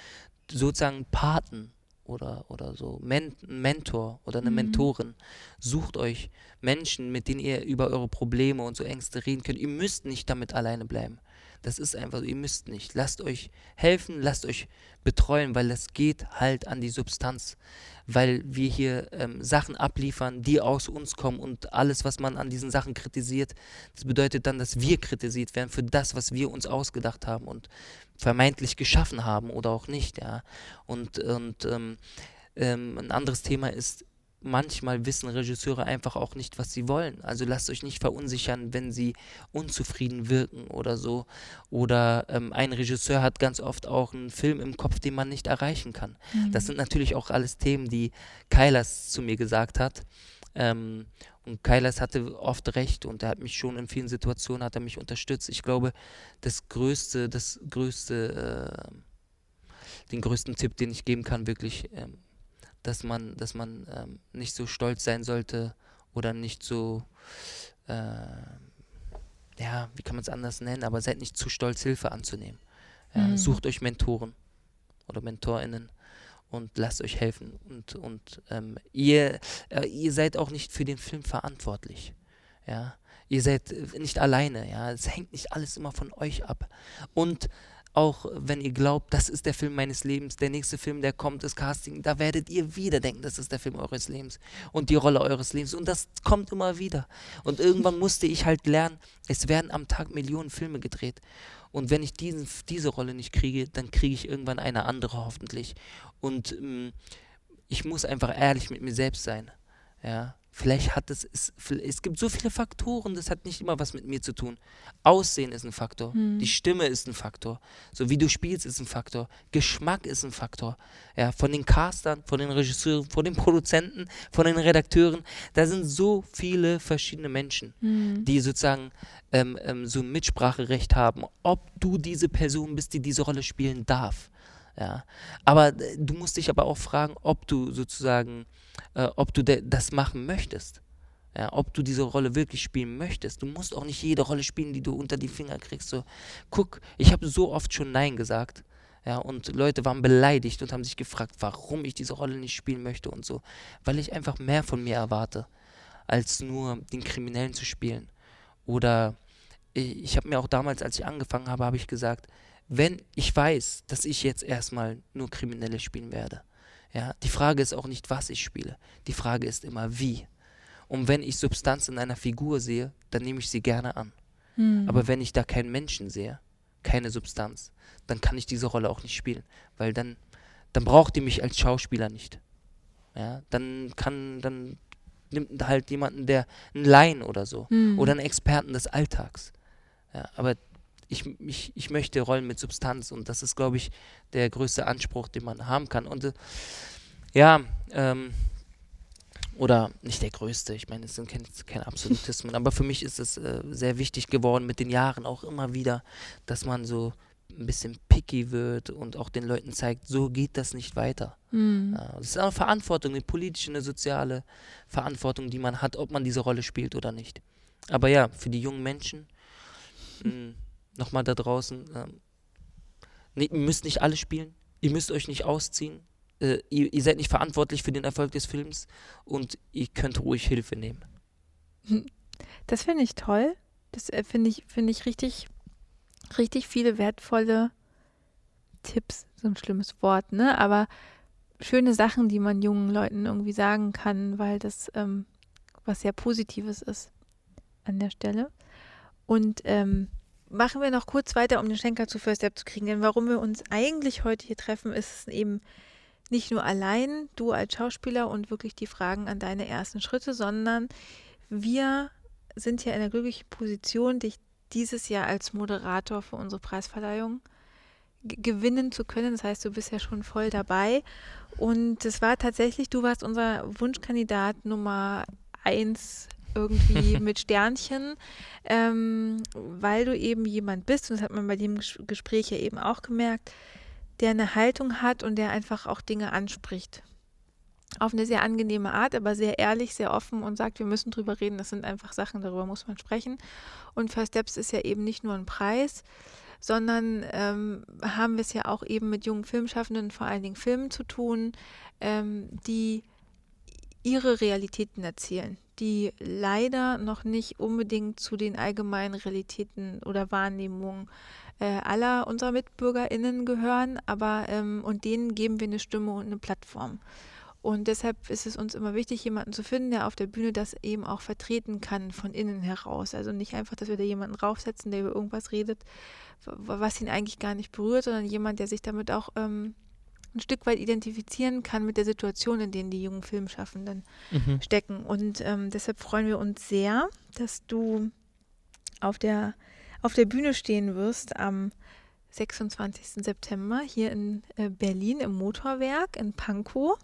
Sozusagen Paten oder, oder so, Men Mentor oder eine mhm. Mentorin. Sucht euch Menschen, mit denen ihr über eure Probleme und so Ängste reden könnt. Ihr müsst nicht damit alleine bleiben. Das ist einfach ihr müsst nicht. Lasst euch helfen, lasst euch betreuen, weil es geht halt an die Substanz. Weil wir hier ähm, Sachen abliefern, die aus uns kommen und alles, was man an diesen Sachen kritisiert, das bedeutet dann, dass wir kritisiert werden für das, was wir uns ausgedacht haben und vermeintlich geschaffen haben oder auch nicht, ja. Und, und ähm, ähm, ein anderes Thema ist, manchmal wissen Regisseure einfach auch nicht, was sie wollen. Also lasst euch nicht verunsichern, wenn sie unzufrieden wirken oder so. Oder ähm, ein Regisseur hat ganz oft auch einen Film im Kopf, den man nicht erreichen kann. Mhm. Das sind natürlich auch alles Themen, die Kailas zu mir gesagt hat. Ähm, und Kailas hatte oft recht und er hat mich schon in vielen Situationen hat er mich unterstützt. Ich glaube, das größte, das größte, äh, den größten Tipp, den ich geben kann, wirklich ähm, dass man, dass man ähm, nicht so stolz sein sollte oder nicht so, äh, ja, wie kann man es anders nennen, aber seid nicht zu stolz, Hilfe anzunehmen. Ja, mhm. Sucht euch Mentoren oder MentorInnen und lasst euch helfen. Und, und ähm, ihr, äh, ihr seid auch nicht für den Film verantwortlich. Ja, ihr seid nicht alleine. Ja, es hängt nicht alles immer von euch ab. Und auch wenn ihr glaubt, das ist der Film meines Lebens, der nächste Film, der kommt, ist Casting, da werdet ihr wieder denken, das ist der Film eures Lebens und die Rolle eures Lebens. Und das kommt immer wieder. Und irgendwann musste ich halt lernen, es werden am Tag Millionen Filme gedreht. Und wenn ich diesen, diese Rolle nicht kriege, dann kriege ich irgendwann eine andere hoffentlich. Und ähm, ich muss einfach ehrlich mit mir selbst sein. Ja, Vielleicht hat es, es, es gibt so viele Faktoren, das hat nicht immer was mit mir zu tun. Aussehen ist ein Faktor, mhm. die Stimme ist ein Faktor, so wie du spielst ist ein Faktor, Geschmack ist ein Faktor. Ja, von den Castern, von den Regisseuren, von den Produzenten, von den Redakteuren, da sind so viele verschiedene Menschen, mhm. die sozusagen ähm, ähm, so ein Mitspracherecht haben, ob du diese Person bist, die diese Rolle spielen darf. Ja, aber äh, du musst dich aber auch fragen, ob du sozusagen äh, ob du das machen möchtest. Ja, ob du diese Rolle wirklich spielen möchtest. Du musst auch nicht jede Rolle spielen, die du unter die Finger kriegst. So, guck, ich habe so oft schon Nein gesagt. Ja, und Leute waren beleidigt und haben sich gefragt, warum ich diese Rolle nicht spielen möchte und so. Weil ich einfach mehr von mir erwarte, als nur den Kriminellen zu spielen. Oder ich, ich habe mir auch damals, als ich angefangen habe, habe ich gesagt, wenn ich weiß, dass ich jetzt erstmal nur Kriminelle spielen werde, ja, die Frage ist auch nicht, was ich spiele. Die Frage ist immer, wie. Und wenn ich Substanz in einer Figur sehe, dann nehme ich sie gerne an. Mhm. Aber wenn ich da keinen Menschen sehe, keine Substanz, dann kann ich diese Rolle auch nicht spielen. Weil dann, dann braucht die mich als Schauspieler nicht. Ja, dann kann, dann nimmt halt jemanden, der einen Laien oder so. Mhm. Oder einen Experten des Alltags. Ja, aber ich, ich, ich möchte Rollen mit Substanz und das ist, glaube ich, der größte Anspruch, den man haben kann. Und äh, ja, ähm, oder nicht der größte, ich meine, es sind keine, keine Absolutismen, aber für mich ist es äh, sehr wichtig geworden mit den Jahren auch immer wieder, dass man so ein bisschen picky wird und auch den Leuten zeigt, so geht das nicht weiter. Mhm. Das ist eine Verantwortung, eine politische, eine soziale Verantwortung, die man hat, ob man diese Rolle spielt oder nicht. Aber ja, für die jungen Menschen, mh, hm, nochmal da draußen, ähm, nee, ihr müsst nicht alle spielen, ihr müsst euch nicht ausziehen, äh, ihr, ihr, seid nicht verantwortlich für den Erfolg des Films und ihr könnt ruhig Hilfe nehmen. Das finde ich toll. Das äh, finde ich, find ich richtig, richtig viele wertvolle Tipps, so ein schlimmes Wort, ne? Aber schöne Sachen, die man jungen Leuten irgendwie sagen kann, weil das ähm, was sehr Positives ist an der Stelle. Und ähm, machen wir noch kurz weiter, um den Schenker zu First Step zu kriegen. Denn warum wir uns eigentlich heute hier treffen, ist eben nicht nur allein du als Schauspieler und wirklich die Fragen an deine ersten Schritte, sondern wir sind ja in der glücklichen Position, dich dieses Jahr als Moderator für unsere Preisverleihung gewinnen zu können. Das heißt, du bist ja schon voll dabei. Und es war tatsächlich, du warst unser Wunschkandidat Nummer eins irgendwie mit Sternchen, ähm, weil du eben jemand bist, und das hat man bei dem Gespräch ja eben auch gemerkt, der eine Haltung hat und der einfach auch Dinge anspricht. Auf eine sehr angenehme Art, aber sehr ehrlich, sehr offen und sagt, wir müssen drüber reden. Das sind einfach Sachen, darüber muss man sprechen. Und First Steps ist ja eben nicht nur ein Preis, sondern ähm, haben wir es ja auch eben mit jungen Filmschaffenden, vor allen Dingen Filmen zu tun, ähm, die ihre Realitäten erzählen, die leider noch nicht unbedingt zu den allgemeinen Realitäten oder Wahrnehmungen äh, aller unserer MitbürgerInnen gehören, aber ähm, und denen geben wir eine Stimme und eine Plattform. Und deshalb ist es uns immer wichtig, jemanden zu finden, der auf der Bühne das eben auch vertreten kann von innen heraus. Also nicht einfach, dass wir da jemanden draufsetzen, der über irgendwas redet, was ihn eigentlich gar nicht berührt, sondern jemand, der sich damit auch ähm, ein Stück weit identifizieren kann mit der Situation, in der die jungen Filmschaffenden mhm. stecken. Und ähm, deshalb freuen wir uns sehr, dass du auf der, auf der Bühne stehen wirst am 26. September hier in äh, Berlin im Motorwerk in Pankow.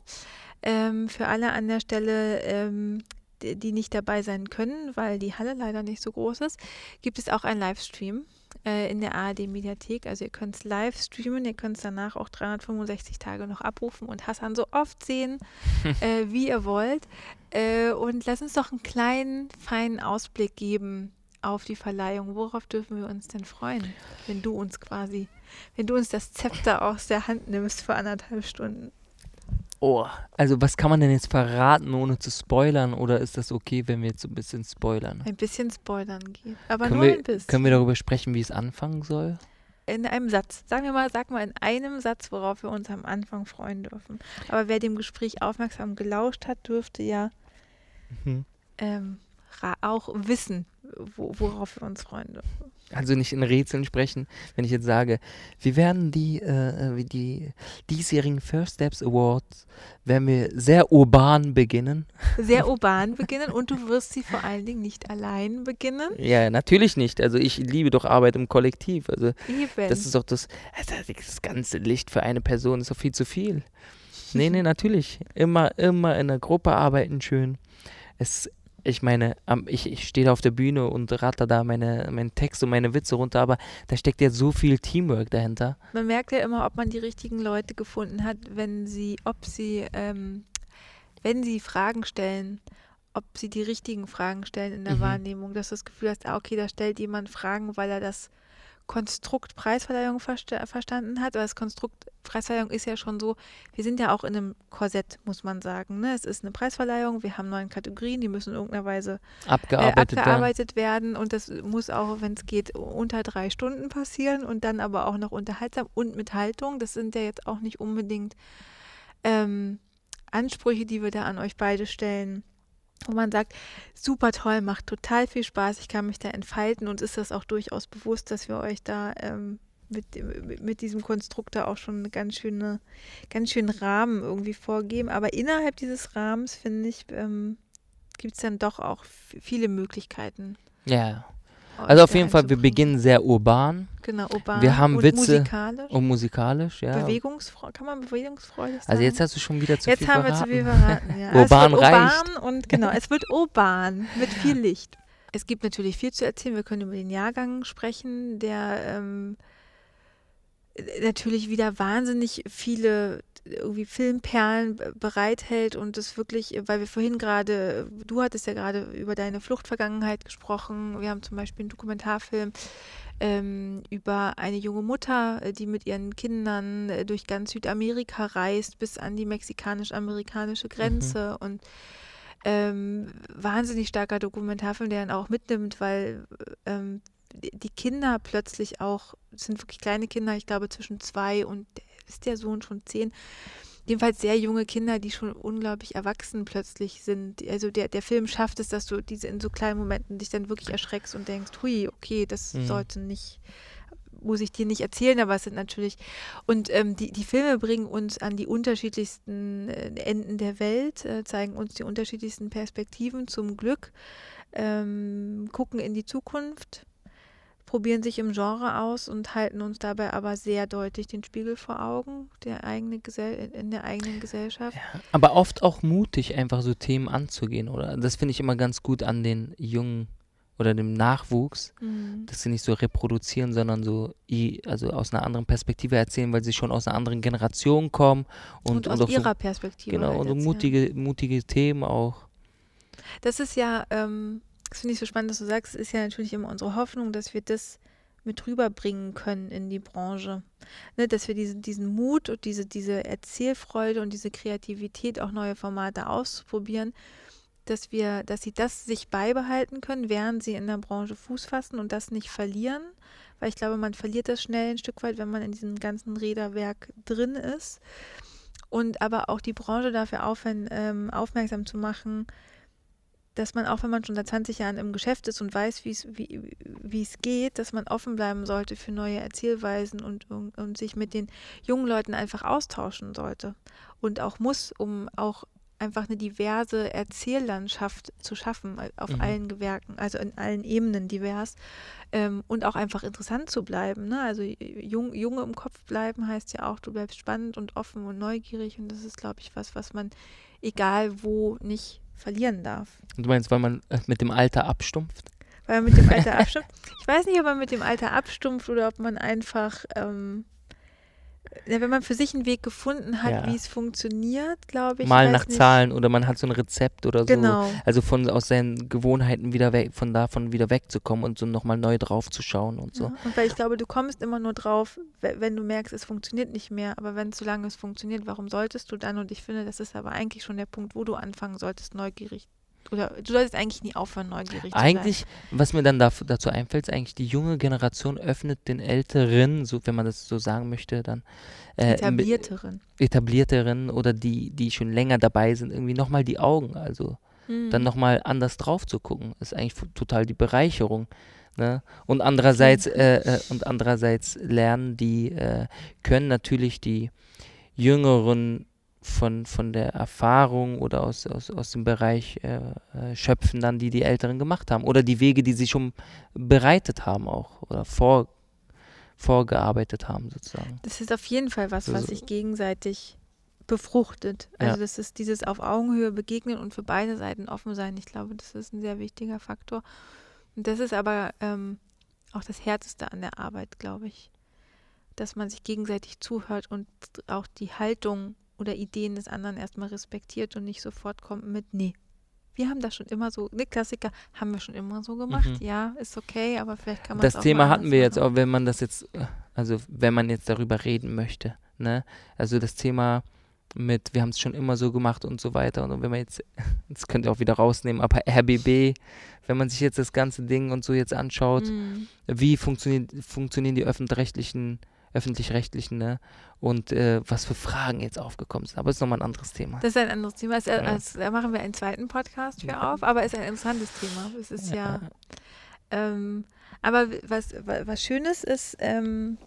Ähm, für alle an der Stelle, ähm, die, die nicht dabei sein können, weil die Halle leider nicht so groß ist, gibt es auch einen Livestream äh, in der ARD-Mediathek. Also ihr könnt es live streamen, ihr könnt es danach auch 365 Tage noch abrufen und Hassan so oft sehen, äh, wie ihr wollt. Äh, und lass uns doch einen kleinen, feinen Ausblick geben auf die Verleihung. Worauf dürfen wir uns denn freuen, wenn du uns quasi, wenn du uns das Zepter aus der Hand nimmst für anderthalb Stunden? Oh, also was kann man denn jetzt verraten, ohne zu spoilern? Oder ist das okay, wenn wir jetzt so ein bisschen spoilern? Ein bisschen spoilern geht. Aber können nur wir, ein bisschen. Können wir darüber sprechen, wie es anfangen soll? In einem Satz. Sagen wir mal, sag mal in einem Satz, worauf wir uns am Anfang freuen dürfen. Aber wer dem Gespräch aufmerksam gelauscht hat, dürfte ja mhm. ähm, auch wissen, wo, worauf wir uns freuen dürfen. Also nicht in Rätseln sprechen, wenn ich jetzt sage, wir werden die, äh, die diesjährigen First Steps Awards, werden wir sehr urban beginnen. Sehr urban beginnen und du wirst sie vor allen Dingen nicht allein beginnen. Ja, natürlich nicht. Also ich liebe doch Arbeit im Kollektiv. Also Eben. das ist doch das, das ganze Licht für eine Person ist doch viel zu viel. Nee, nee, natürlich. Immer, immer in der Gruppe arbeiten schön. Es ich meine, ich, ich stehe da auf der Bühne und ratter da meine, meinen Text und meine Witze runter, aber da steckt ja so viel Teamwork dahinter. Man merkt ja immer, ob man die richtigen Leute gefunden hat, wenn sie, ob sie, ähm, wenn sie Fragen stellen, ob sie die richtigen Fragen stellen in der mhm. Wahrnehmung, dass du das Gefühl hast, ah, okay, da stellt jemand Fragen, weil er das Konstrukt Preisverleihung versta verstanden hat. Aber das Konstrukt Preisverleihung ist ja schon so, wir sind ja auch in einem Korsett, muss man sagen. Ne? Es ist eine Preisverleihung, wir haben neun Kategorien, die müssen in irgendeiner Weise abgearbeitet, äh, abgearbeitet werden. werden. Und das muss auch, wenn es geht, unter drei Stunden passieren und dann aber auch noch unterhaltsam und mit Haltung. Das sind ja jetzt auch nicht unbedingt ähm, Ansprüche, die wir da an euch beide stellen wo man sagt, super toll, macht total viel Spaß, ich kann mich da entfalten und ist das auch durchaus bewusst, dass wir euch da ähm, mit, mit diesem Konstrukt da auch schon einen ganz, schöne, ganz schönen Rahmen irgendwie vorgeben. Aber innerhalb dieses Rahmens, finde ich, ähm, gibt es dann doch auch viele Möglichkeiten. Ja. Also auf jeden Fall, wir beginnen sehr urban. Genau, urban. Wir haben und Witze musikalisch. und musikalisch, ja. Bewegungsfreudig, kann man bewegungsfreudig sagen? Also jetzt hast du schon wieder zu jetzt viel verraten. Jetzt haben wir zu viel verraten, ja. urban also reicht. Urban und genau, es wird urban mit viel Licht. Es gibt natürlich viel zu erzählen. Wir können über den Jahrgang sprechen, der ähm, natürlich wieder wahnsinnig viele irgendwie Filmperlen bereithält und es wirklich, weil wir vorhin gerade, du hattest ja gerade über deine Fluchtvergangenheit gesprochen. Wir haben zum Beispiel einen Dokumentarfilm ähm, über eine junge Mutter, äh, die mit ihren Kindern äh, durch ganz Südamerika reist bis an die mexikanisch-amerikanische Grenze mhm. und ähm, wahnsinnig starker Dokumentarfilm, der dann auch mitnimmt, weil ähm, die Kinder plötzlich auch, das sind wirklich kleine Kinder, ich glaube zwischen zwei und ist der Sohn schon zehn. Jedenfalls sehr junge Kinder, die schon unglaublich erwachsen plötzlich sind. Also der, der Film schafft es, dass du diese in so kleinen Momenten dich dann wirklich erschreckst und denkst, hui, okay, das mhm. sollte nicht, muss ich dir nicht erzählen, aber es sind natürlich. Und ähm, die, die Filme bringen uns an die unterschiedlichsten äh, Enden der Welt, äh, zeigen uns die unterschiedlichsten Perspektiven zum Glück. ähm, gucken in die Zukunft, probieren sich im Genre aus und halten uns dabei aber sehr deutlich den Spiegel vor Augen, der eigene Gesell in der eigenen Gesellschaft. Ja, aber oft auch mutig, einfach so Themen anzugehen, oder? Das finde ich immer ganz gut an den jungen oder dem Nachwuchs, Mhm. dass sie nicht so reproduzieren, sondern so also aus einer anderen Perspektive erzählen, weil sie schon aus einer anderen Generation kommen Und, und, und, aus so, ihrer Perspektive. genau, halt und so mutige, mutige Themen auch. Das ist ja, ähm, das finde ich so spannend, dass du sagst, es ist ja natürlich immer unsere Hoffnung, dass wir das mit rüberbringen können in die Branche. Ne, dass wir diesen, diesen Mut und diese, diese Erzählfreude und diese Kreativität, auch neue Formate auszuprobieren, dass wir, dass sie das sich beibehalten können, während sie in der Branche Fuß fassen und das nicht verlieren. Weil ich glaube, man verliert das schnell ein Stück weit, wenn man in diesem ganzen Räderwerk drin ist. Und aber auch die Branche dafür aufhören, ähm, aufmerksam zu machen, dass man auch, wenn man schon seit 20 Jahren im Geschäft ist und weiß, wie's, wie es geht, dass man offen bleiben sollte für neue Erzählweisen und, und, und sich mit den jungen Leuten einfach austauschen sollte. Und auch muss, um auch einfach eine diverse Erzähllandschaft zu schaffen, äh, auf Mhm. allen Gewerken, also in allen Ebenen divers ähm, und auch einfach interessant zu bleiben. Ne? Also jung, junge im Kopf bleiben heißt ja auch, du bleibst spannend und offen und neugierig und das ist, glaube ich, was, was man egal wo nicht verlieren darf. Du meinst, weil man äh, mit dem Alter abstumpft? Weil man mit dem Alter abstumpft. Ich weiß nicht, ob man mit dem Alter abstumpft oder ob man einfach, ähm, ja, wenn man für sich einen Weg gefunden hat, Ja. wie es funktioniert, glaube ich. Mal nach nicht. Zahlen oder man hat so ein Rezept oder so. Genau. Also von aus seinen Gewohnheiten wieder weg, von davon wieder wegzukommen und so nochmal neu drauf zu schauen und so. Ja, und weil ich glaube, du kommst immer nur drauf, we- wenn du merkst, es funktioniert nicht mehr. Aber wenn solange es funktioniert, warum solltest du dann? Und ich finde, das ist aber eigentlich schon der Punkt, wo du anfangen solltest, neugierig. Oder du solltest eigentlich nie aufhören, neugierig Eigentlich, was mir dann daf- dazu einfällt, ist eigentlich die junge Generation öffnet den Älteren, so wenn man das so sagen möchte, dann zu sein. äh, Etablierteren. etablierteren oder die, die schon länger dabei sind, irgendwie nochmal die Augen, also Mhm. dann nochmal anders drauf zu gucken, ist eigentlich total die Bereicherung. Ne? Und andererseits äh, äh, und andererseits lernen die äh, können natürlich die Jüngeren von, von der Erfahrung oder aus, aus, aus dem Bereich äh, äh, schöpfen dann, die die Älteren gemacht haben. Oder die Wege, die sie schon bereitet haben auch oder vor, vorgearbeitet haben sozusagen. Das ist auf jeden Fall was, was so- sich gegenseitig befruchtet. Ja. Also das ist dieses auf Augenhöhe begegnen und für beide Seiten offen sein. Ich glaube, das ist ein sehr wichtiger Faktor. Und das ist aber ähm, auch das Härteste an der Arbeit, glaube ich. Dass man sich gegenseitig zuhört und auch die Haltung oder Ideen des anderen erstmal respektiert und nicht sofort kommt mit, nee, wir haben das schon immer so, ne, Klassiker haben wir schon immer so gemacht. Mhm. Ja, ist okay, aber vielleicht kann man Das auch Thema mal hatten wir jetzt machen. auch, wenn man das jetzt, also wenn man jetzt darüber reden möchte, ne? Also das Thema mit, wir haben es schon immer so gemacht und so weiter. Und wenn man jetzt, das könnt ihr auch wieder rausnehmen, aber RBB, wenn man sich jetzt das ganze Ding und so jetzt anschaut, Mhm. wie funktionieren, funktionieren die öffentlich-rechtlichen, öffentlich-rechtlichen, ne? Und äh, was für Fragen jetzt aufgekommen sind. Aber das ist nochmal ein anderes Thema. Das ist ein anderes Thema. Es, Ja. es, da machen wir einen zweiten Podcast für auf, aber es ist ein interessantes Thema. Es ist ja. Ähm, aber was, wa- was Schönes ist, ähm,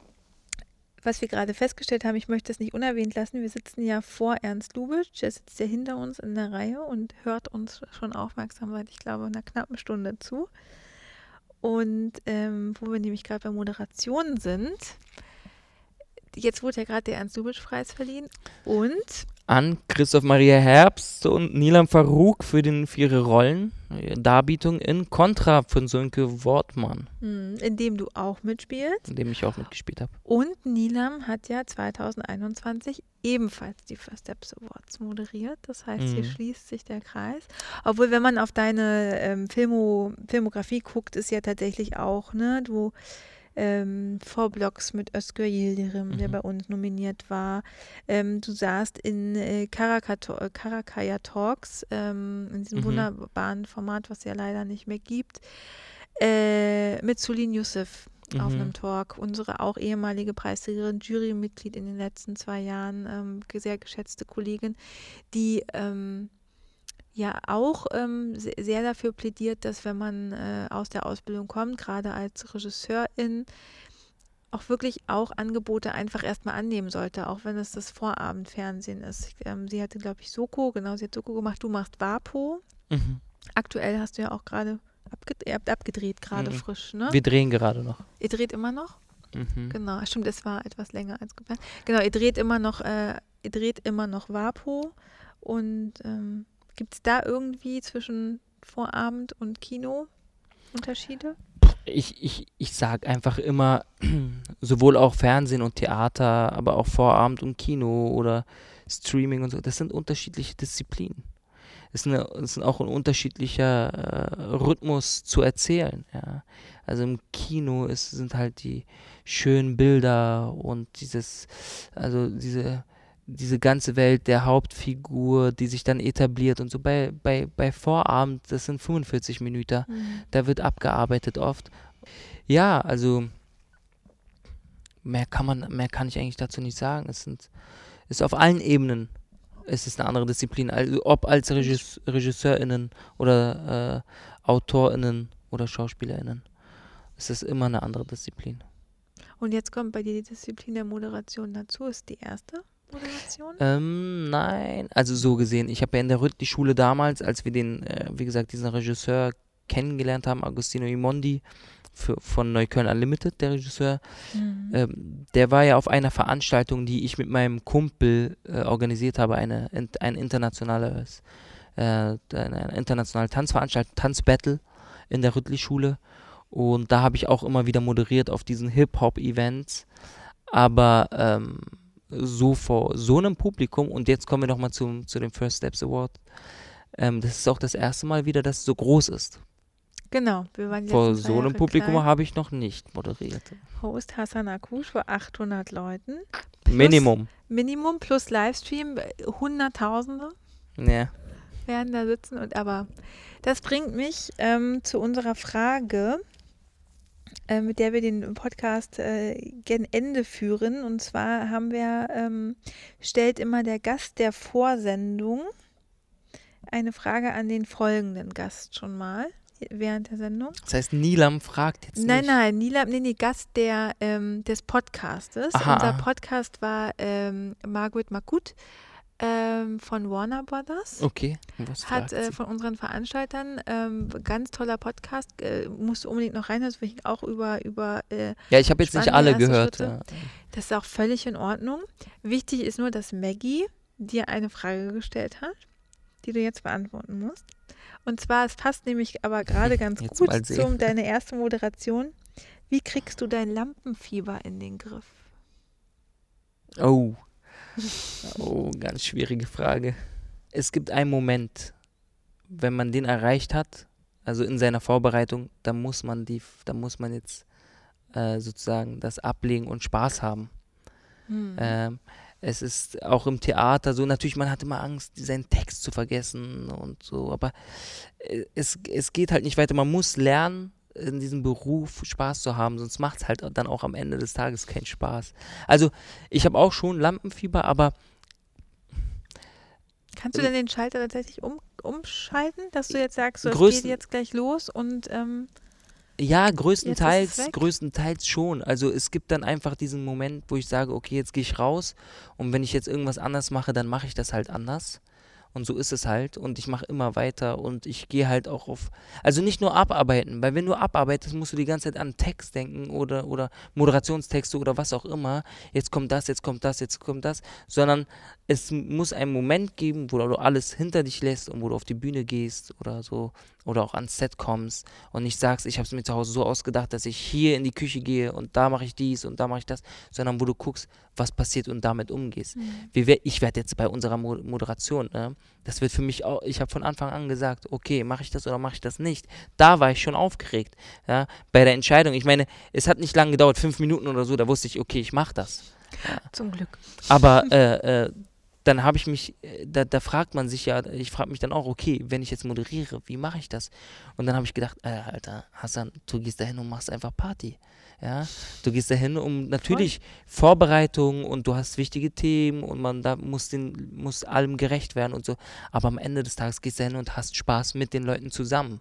was wir gerade festgestellt haben, ich möchte das nicht unerwähnt lassen. Wir sitzen ja vor Ernst Lubitsch, der sitzt ja hinter uns in der Reihe und hört uns schon aufmerksam seit, ich glaube, einer knappen Stunde zu. Und ähm, wo wir nämlich gerade bei Moderation sind, jetzt wurde ja gerade der Ernst-Lubitsch-Preis verliehen und an Christoph Maria Herbst und Nilam Farouk für, den, für ihre Rollen, äh, Darbietung in Contra von Sönke Wortmann, mh, in dem du auch mitspielst. in dem ich auch mitgespielt habe. Und Nilam hat ja 2021 ebenfalls die First Steps Awards moderiert. Das heißt, hier Mhm. schließt sich der Kreis. Obwohl, wenn man auf deine ähm, Filmo, Filmografie guckt, ist ja tatsächlich auch, ne, du ähm, Vorblocks mit Özgür Yildirim, der Mhm. bei uns nominiert war. Ähm, du saßt in äh, äh, Karakaya Talks, ähm, in diesem Mhm. wunderbaren Format, was es ja leider nicht mehr gibt, äh, mit Sulin Yusuf auf Mhm. einem Talk. Unsere auch ehemalige Preisträgerin, Jurymitglied in den letzten zwei Jahren, ähm, sehr geschätzte Kollegin, die ähm, ja auch ähm, se- sehr dafür plädiert, dass wenn man äh, aus der Ausbildung kommt, gerade als Regisseurin, auch wirklich auch Angebote einfach erstmal annehmen sollte, auch wenn es das Vorabendfernsehen ist. Ähm, sie hatte, glaube ich, Soko, genau, sie hat Soko gemacht, du machst Vapo. Mhm. Aktuell hast du ja auch gerade Abge ihr habt abgedreht gerade Mhm. frisch, ne? Wir drehen gerade noch. ihr dreht immer noch? Mhm. Genau, stimmt, es war etwas länger als geplant. Genau, ihr dreht immer noch, äh, ihr dreht immer noch Vapo und ähm, gibt es da irgendwie zwischen Vorabend und Kino Unterschiede? Ich, ich, ich sag einfach immer, sowohl auch Fernsehen und Theater, aber auch Vorabend und Kino oder Streaming und so, das sind unterschiedliche Disziplinen. Es ist, ist auch ein unterschiedlicher äh, Rhythmus zu erzählen. Ja. Also im Kino ist, sind halt die schönen Bilder und dieses, also diese, diese ganze Welt der Hauptfigur, die sich dann etabliert und so. Bei, bei, bei Vorabend, das sind 45 Minuten da wird abgearbeitet oft. Ja, also mehr kann man, mehr kann ich eigentlich dazu nicht sagen. Es sind, ist auf allen Ebenen es ist eine andere Disziplin. Also ob als Regis, RegisseurInnen oder äh, AutorInnen oder SchauspielerInnen. Es ist immer eine andere Disziplin. Und jetzt kommt bei dir die Disziplin der Moderation dazu. Ist die erste Moderation? Ähm, nein, also so gesehen. Ich habe ja in der Rüttli-Schule damals, als wir den, äh, wie gesagt, diesen Regisseur kennengelernt haben, Agostino Imondi für, von Neukölln Unlimited, der Regisseur, Mhm. ähm, der war ja auf einer Veranstaltung, die ich mit meinem Kumpel äh, organisiert habe, eine, in- ein internationales, äh, eine internationale Tanzveranstaltung, Tanzbattle in der Rüttli-Schule. Und da habe ich auch immer wieder moderiert auf diesen Hip-Hop-Events. Aber ähm, so vor so einem Publikum, und jetzt kommen wir nochmal zu, dem First Steps Award. Ähm, das ist auch das erste Mal wieder, dass es so groß ist. Genau, wir waren Vor so einem Jahre Publikum habe ich noch nicht moderiert. Host Hassan Akush vor 800 Leuten. Minimum. Minimum plus Livestream, Hunderttausende Ja. werden da sitzen. Und aber das bringt mich ähm, zu unserer Frage, äh, mit der wir den Podcast äh, gen Ende führen. Und zwar haben wir, ähm, stellt immer der Gast der Vorsendung eine Frage an den folgenden Gast schon mal während der Sendung. Das heißt, Nilam fragt jetzt Nein, nicht. nein, Nila, nee, nee, Gast der, ähm, des Podcastes. Aha, Unser. Podcast war ähm, Margaret Makut ähm, von Warner Brothers. Okay, was Hat äh, von unseren Veranstaltern ähm, ganz toller Podcast, äh, musst du unbedingt noch reinhören, das ich auch über, über äh, Ja, ich habe jetzt nicht alle gehört. Ja. das ist auch völlig in Ordnung. Wichtig ist nur, dass Maggie dir eine Frage gestellt hat, die du jetzt beantworten musst. Und zwar, es passt nämlich aber gerade ganz Jetzt gut zum deine erste Moderation. Wie kriegst du dein Lampenfieber in den Griff? Oh. Oh, ganz schwierige Frage. Es gibt einen Moment, wenn man den erreicht hat, also in seiner Vorbereitung, da muss man die, da muss man jetzt äh, sozusagen das ablegen und Spaß haben. Hm. Ähm, es ist auch im Theater so, natürlich, man hat immer Angst, seinen Text zu vergessen und so, aber äh, es, es geht halt nicht weiter. Man muss lernen, in diesem Beruf Spaß zu haben, sonst macht es halt dann auch am Ende des Tages keinen Spaß. Also, ich habe auch schon Lampenfieber, aber Kannst du ähm, denn den Schalter tatsächlich um, umschalten, dass du jetzt sagst, so, es geht jetzt gleich los und ähm, Ja, größtenteils, größtenteils schon. Also es gibt dann einfach diesen Moment, wo ich sage, okay, jetzt gehe ich raus und wenn ich jetzt irgendwas anders mache, dann mache ich das halt anders. Und so ist es halt. Und ich mache immer weiter und ich gehe halt auch auf. Also nicht nur abarbeiten, weil wenn du abarbeitest, musst du die ganze Zeit an Text denken oder, oder Moderationstexte oder was auch immer. Jetzt kommt das, jetzt kommt das, jetzt kommt das. Sondern es muss einen Moment geben, wo du alles hinter dich lässt und wo du auf die Bühne gehst oder so. Oder auch ans Set kommst und nicht sagst, ich habe es mir zu Hause so ausgedacht, dass ich hier in die Küche gehe und da mache ich dies und da mache ich das, sondern wo du guckst, was passiert und damit umgehst. Wie wer, ich werde jetzt bei unserer Mo Moderation, ne, das wird für mich auch, ich habe von Anfang an gesagt, okay, mache ich das oder mache ich das nicht. Da war ich schon aufgeregt, ja, bei der Entscheidung. Ich meine, es hat nicht lange gedauert, fünf Minuten oder so, da wusste ich, okay, ich mache das. zum Glück. Aber äh, äh, dann habe ich mich, äh, da, da fragt man sich ja, ich frage mich dann auch, okay, wenn ich jetzt moderiere, wie mache ich das? Und dann habe ich gedacht, äh, Alter, Hassan, du gehst da hin und machst einfach Party. Ja, du gehst da hin, um natürlich Vorbereitung und du hast wichtige Themen und man da muss den, muss allem gerecht werden und so. Aber am Ende des Tages gehst du hin und hast Spaß mit den Leuten zusammen.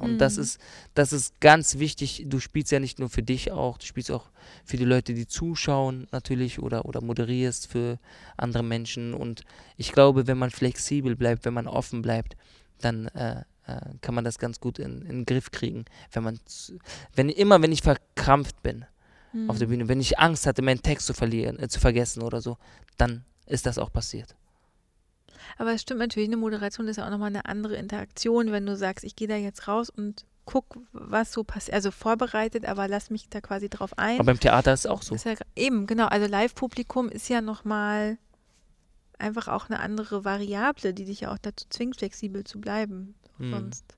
Und das Mhm. ist, das ist ganz wichtig. Du spielst ja nicht nur für dich auch, du spielst auch für die Leute, die zuschauen natürlich oder, oder moderierst für andere Menschen. Und ich glaube, wenn man flexibel bleibt, wenn man offen bleibt, dann äh, äh, kann man das ganz gut in, in den Griff kriegen. Wenn man, wenn immer, wenn ich verkrampft bin Mhm. auf der Bühne, wenn ich Angst hatte, meinen Text zu verlieren, äh, zu vergessen oder so, dann ist das auch passiert. Aber es stimmt natürlich, eine Moderation ist ja auch nochmal eine andere Interaktion, wenn du sagst, ich gehe da jetzt raus und guck, was so passiert. Also vorbereitet, aber lass mich da quasi drauf ein. Aber beim Theater ist es auch so. Ja, eben, genau. Also Live-Publikum ist ja nochmal einfach auch eine andere Variable, die dich ja auch dazu zwingt, flexibel zu bleiben. Mhm. Sonst.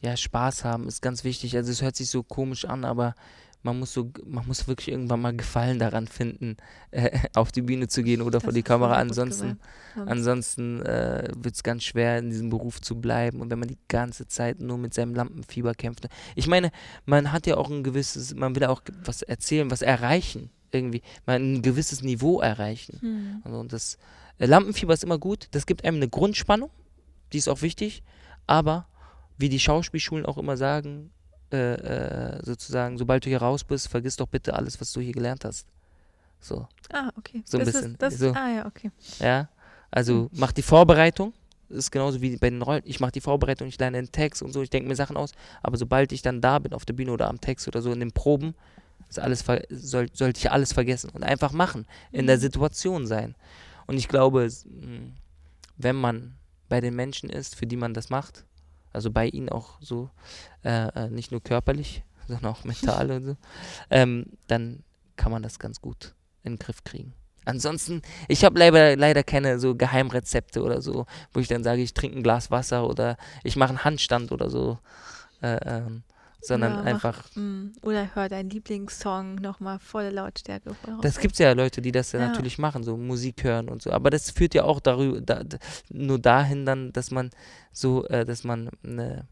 Ja, Spaß haben ist ganz wichtig. Also es hört sich so komisch an, aber man muss so, man muss wirklich irgendwann mal Gefallen daran finden, äh, auf die Bühne zu gehen oder vor Das die hast du Kamera. Ansonsten, ansonsten äh, wird es ganz schwer, in diesem Beruf zu bleiben. Und wenn man die ganze Zeit nur mit seinem Lampenfieber kämpft. Ich meine, man hat ja auch ein gewisses, man will auch was erzählen, was erreichen. Irgendwie, man ein gewisses Niveau erreichen. Hm. Also und das äh, Lampenfieber ist immer gut. Das gibt einem eine Grundspannung, die ist auch wichtig. Aber wie die Schauspielschulen auch immer sagen, äh, äh, sozusagen, sobald du hier raus bist, vergiss doch bitte alles, was du hier gelernt hast. So, Ah, okay. So ein das bisschen. Ist, das, So. Ah, ja, okay. ja. Also mach die Vorbereitung. Ist genauso wie bei den Rollen. Ich mache die Vorbereitung, ich lerne den Text und so, ich denke mir Sachen aus. Aber sobald ich dann da bin, auf der Bühne oder am Text oder so, in den Proben, ist alles soll, sollte ich alles vergessen und einfach machen. In der Mhm. Situation sein. Und ich glaube, mh, wenn man bei den Menschen ist, für die man das macht, also bei ihnen auch so, äh, äh, nicht nur körperlich, sondern auch mental und so, ähm, dann kann man das ganz gut in den Griff kriegen. Ansonsten, ich habe leider, leider keine so Geheimrezepte oder so, wo ich dann sage, ich trinke ein Glas Wasser oder ich mache einen Handstand oder so, äh, ähm, sondern mach- einfach, Hm. Oder hör deinen Lieblingssong nochmal volle Lautstärke. voll das gibt es ja Leute, die das ja. Ja. natürlich machen, so Musik hören und so, aber das führt ja auch darüber, da, nur dahin dann, dass man so, äh, dass man ne,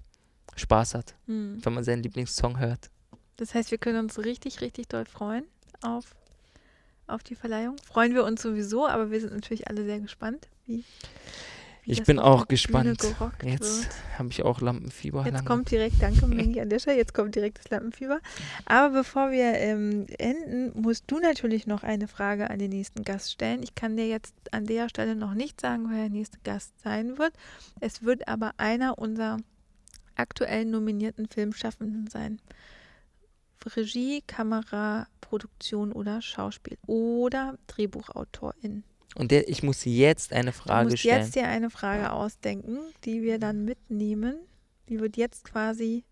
Spaß hat, Hm. wenn man seinen Lieblingssong hört. Das heißt, wir können uns richtig, richtig doll freuen auf, auf die Verleihung. Freuen wir uns sowieso, aber wir sind natürlich alle sehr gespannt, wie. Ich bin auch gespannt. Jetzt habe ich auch Lampenfieber. Jetzt langsam. kommt direkt, danke Mengi an der Stelle, jetzt kommt direkt das Lampenfieber. Aber bevor wir ähm, enden, musst du natürlich noch eine Frage an den nächsten Gast stellen. Ich kann dir jetzt an der Stelle noch nicht sagen, wer der nächste Gast sein wird. Es wird aber einer unserer aktuell nominierten Filmschaffenden sein. Regie, Kamera, Produktion oder Schauspiel oder Drehbuchautorin. Und der, ich muss jetzt eine Du Frage musst stellen. jetzt dir eine Frage ausdenken, die wir dann mitnehmen. Die wird jetzt quasi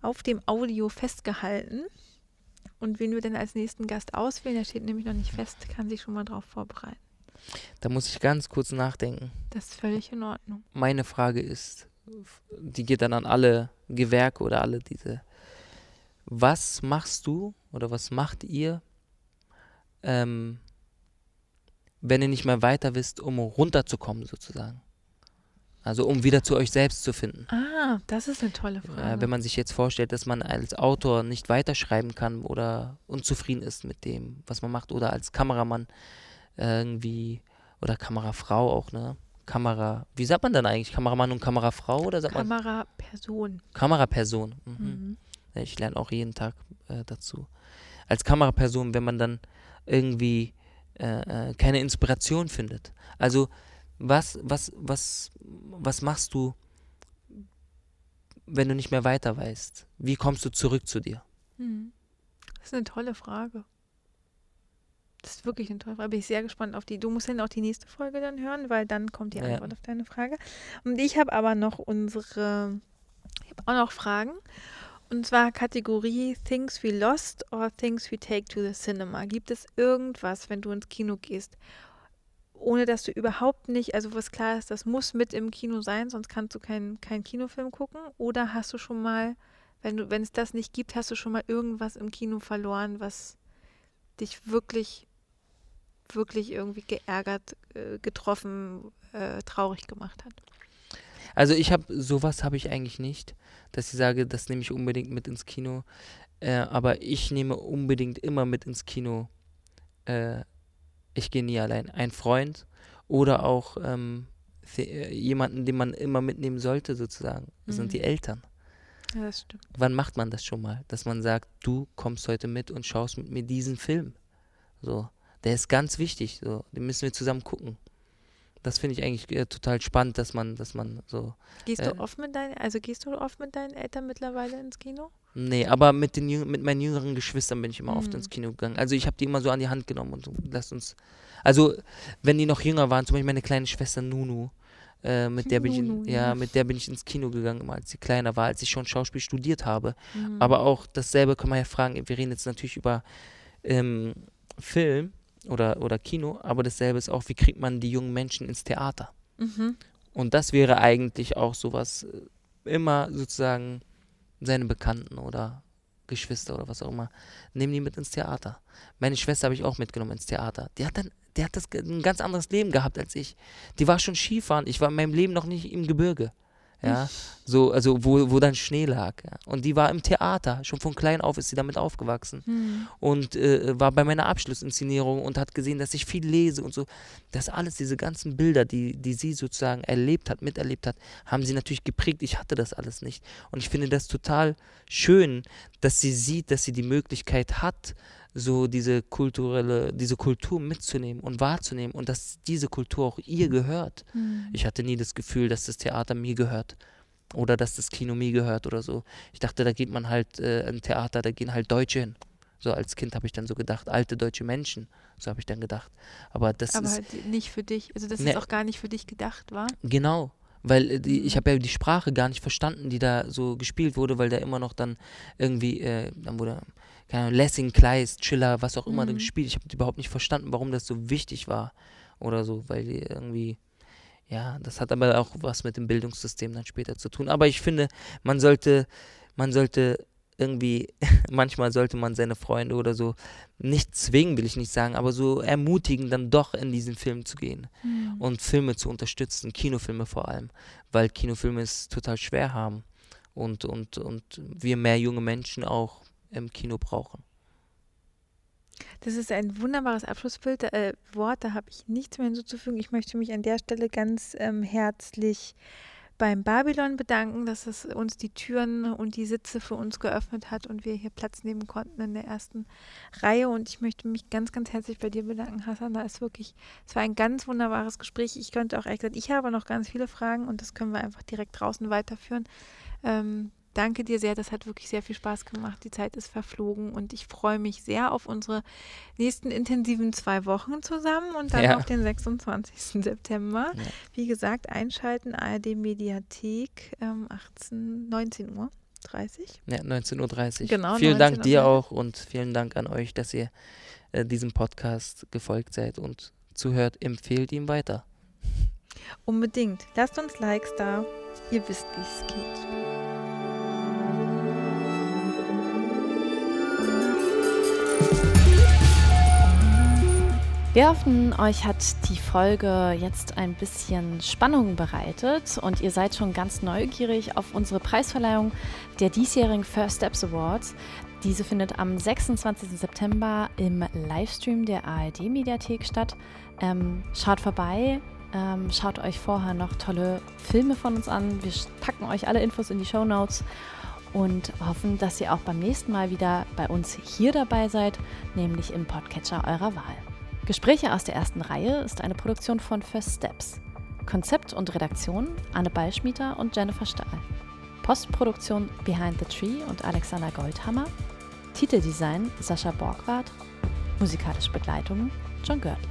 auf dem Audio festgehalten. Und wen wir denn als nächsten Gast auswählen, der steht nämlich noch nicht fest, kann sich schon mal drauf vorbereiten. Da muss ich ganz kurz nachdenken. Das ist völlig in Ordnung. Meine Frage ist, die geht dann an alle Gewerke oder alle diese. Was machst du oder was macht ihr, ähm, wenn ihr nicht mehr weiter wisst, um runterzukommen sozusagen? Also um wieder zu euch selbst zu finden. Ah, das ist eine tolle Frage. Äh, wenn man sich jetzt vorstellt, dass man als Autor nicht weiterschreiben kann oder unzufrieden ist mit dem, was man macht, oder als Kameramann irgendwie oder Kamerafrau auch, ne? Kamera, wie sagt man dann eigentlich? Kameramann und Kamerafrau oder sagt man Kameraperson. Kameraperson? Mhm. Mhm. Ich lerne auch jeden Tag äh, dazu. Als Kameraperson, wenn man dann irgendwie äh, äh, keine Inspiration findet. Also was, was, was, was machst du, wenn du nicht mehr weiter weißt? Wie kommst du zurück zu dir? Mhm. Das ist eine tolle Frage. Das ist wirklich eine tolle Frage. Bin ich sehr gespannt auf die. Du musst dann auch die nächste Folge dann hören, weil dann kommt die Ja. Antwort auf deine Frage. Und ich habe aber noch unsere, ich habe auch noch Fragen. Und zwar Kategorie Things we lost or Things we take to the cinema. Gibt es irgendwas, wenn du ins Kino gehst, ohne dass du überhaupt nicht, also was klar ist, das muss mit im Kino sein, sonst kannst du keinen keinen Kinofilm gucken? Oder hast du schon mal wenn du, wenn es das nicht gibt, hast du schon mal irgendwas im Kino verloren, was dich wirklich, wirklich irgendwie geärgert, äh, getroffen, äh, traurig gemacht hat. Also ich habe, sowas habe ich eigentlich nicht, dass ich sage, das nehme ich unbedingt mit ins Kino. Äh, aber ich nehme unbedingt immer mit ins Kino. Äh, ich gehe nie allein. Ein Freund oder auch ähm, äh, jemanden, den man immer mitnehmen sollte, sozusagen, das sind Mhm. die Eltern. Ja, das stimmt. Wann macht man das schon mal? Dass man sagt, du kommst heute mit und schaust mit mir diesen Film. So, der ist ganz wichtig. So, den müssen wir zusammen gucken. Das finde ich eigentlich äh, total spannend, dass man, dass man so. Gehst Äh. du oft mit deinen, also gehst du oft mit deinen Eltern mittlerweile ins Kino? Nee, aber mit, den, jüng- mit meinen jüngeren Geschwistern bin ich immer oft Mhm. ins Kino gegangen. Also ich habe die immer so an die Hand genommen und so, lasst uns. Also, wenn die noch jünger waren, zum Beispiel meine kleine Schwester Nunu, äh, mit der bin ich in, Nunu, ja, ja. mit der bin ich ins Kino gegangen, immer als sie kleiner war, als ich schon Schauspiel studiert habe. Mhm. Aber auch dasselbe kann man ja fragen. Wir reden jetzt natürlich über ähm, Film oder, oder Kino, aber dasselbe ist auch, wie kriegt man die jungen Menschen ins Theater? Mhm. Und das wäre eigentlich auch sowas, äh, immer sozusagen seine Bekannten oder Geschwister oder was auch immer, nehmen die mit ins Theater. Meine Schwester habe ich auch mitgenommen ins Theater. Die hat dann, die hat das ein ganz anderes Leben gehabt als ich. Die war schon Skifahren. Ich war in meinem Leben noch nicht im Gebirge. Ja, so, also wo, wo dann Schnee lag. Ja. Und die war im Theater. Schon von klein auf ist sie damit aufgewachsen Mhm. und äh, war bei meiner Abschlussinszenierung und hat gesehen, dass ich viel lese und so. Das alles, diese ganzen Bilder, die, die sie sozusagen erlebt hat, miterlebt hat, haben sie natürlich geprägt. Ich hatte das alles nicht. Und ich finde das total schön, dass sie sieht, dass sie die Möglichkeit hat, so diese kulturelle, diese Kultur mitzunehmen und wahrzunehmen und dass diese Kultur auch ihr gehört. Mhm. Ich hatte nie das Gefühl, dass das Theater mir gehört oder dass das Kino mir gehört oder so. Ich dachte, da geht man halt äh, im Theater, da gehen halt Deutsche hin. So als Kind habe ich dann so gedacht, alte deutsche Menschen, so habe ich dann gedacht. Aber das Aber ist halt nicht für dich. Also, dass Nee. es auch gar nicht für dich gedacht war. genau, weil äh, die, ich Mhm. habe ja die Sprache gar nicht verstanden, die da so gespielt wurde, weil da immer noch dann irgendwie, äh, dann wurde, keine Ahnung, Lessing, Kleist, Schiller, was auch immer Mhm. gespielt. Ich habe überhaupt nicht verstanden, warum das so wichtig war oder so, weil die irgendwie Ja, das hat aber auch was mit dem Bildungssystem dann später zu tun. Aber ich finde, man sollte, man sollte irgendwie, manchmal sollte man seine Freunde oder so nicht zwingen, will ich nicht sagen, aber so ermutigen, dann doch in diesen Film zu gehen Mhm. und Filme zu unterstützen, Kinofilme vor allem, weil Kinofilme es total schwer haben und, und, und wir mehr junge Menschen auch im Kino brauchen. Das ist ein wunderbares Abschlussbild. Äh, Wort, da habe ich nichts mehr hinzuzufügen. Ich möchte mich an der Stelle ganz ähm, herzlich beim Babylon bedanken, dass es uns die Türen und die Sitze für uns geöffnet hat und wir hier Platz nehmen konnten in der ersten Reihe. Und ich möchte mich ganz, ganz herzlich bei dir bedanken, Hassan. Da ist wirklich, es war ein ganz wunderbares Gespräch. Ich könnte auch ehrlich gesagt, ich habe noch ganz viele Fragen und das können wir einfach direkt draußen weiterführen. Ähm, danke dir sehr, das hat wirklich sehr viel Spaß gemacht. Die Zeit ist verflogen und ich freue mich sehr auf unsere nächsten intensiven zwei Wochen zusammen und dann Ja. auf den 26. September. Ja. Wie gesagt, einschalten, ARD Mediathek, ähm, 18, 19 Uhr. 30. Ja, 19.30 Uhr. Genau, Vielen Dank 19:30 dir auch und vielen Dank an euch, dass ihr äh, diesem Podcast gefolgt seid und zuhört. Empfehlt ihm weiter. Unbedingt. Lasst uns Likes da. Ihr wisst, wie es geht. Wir hoffen, euch hat die Folge jetzt ein bisschen Spannung bereitet und ihr seid schon ganz neugierig auf unsere Preisverleihung der diesjährigen First Steps Awards. Diese findet am 26. September im Livestream der ARD-Mediathek statt. Ähm, schaut vorbei, ähm, schaut euch vorher noch tolle Filme von uns an. Wir packen euch alle Infos in die Show Notes und hoffen, dass ihr auch beim nächsten Mal wieder bei uns hier dabei seid, nämlich im Podcatcher eurer Wahl. Gespräche aus der ersten Reihe ist eine Produktion von First Steps. Konzept und Redaktion Anne Ballschmieter und Jennifer Stahl. Postproduktion Behind the Tree und Alexander Goldhammer. Titeldesign Sascha Borgward. Musikalische Begleitung John Görtler.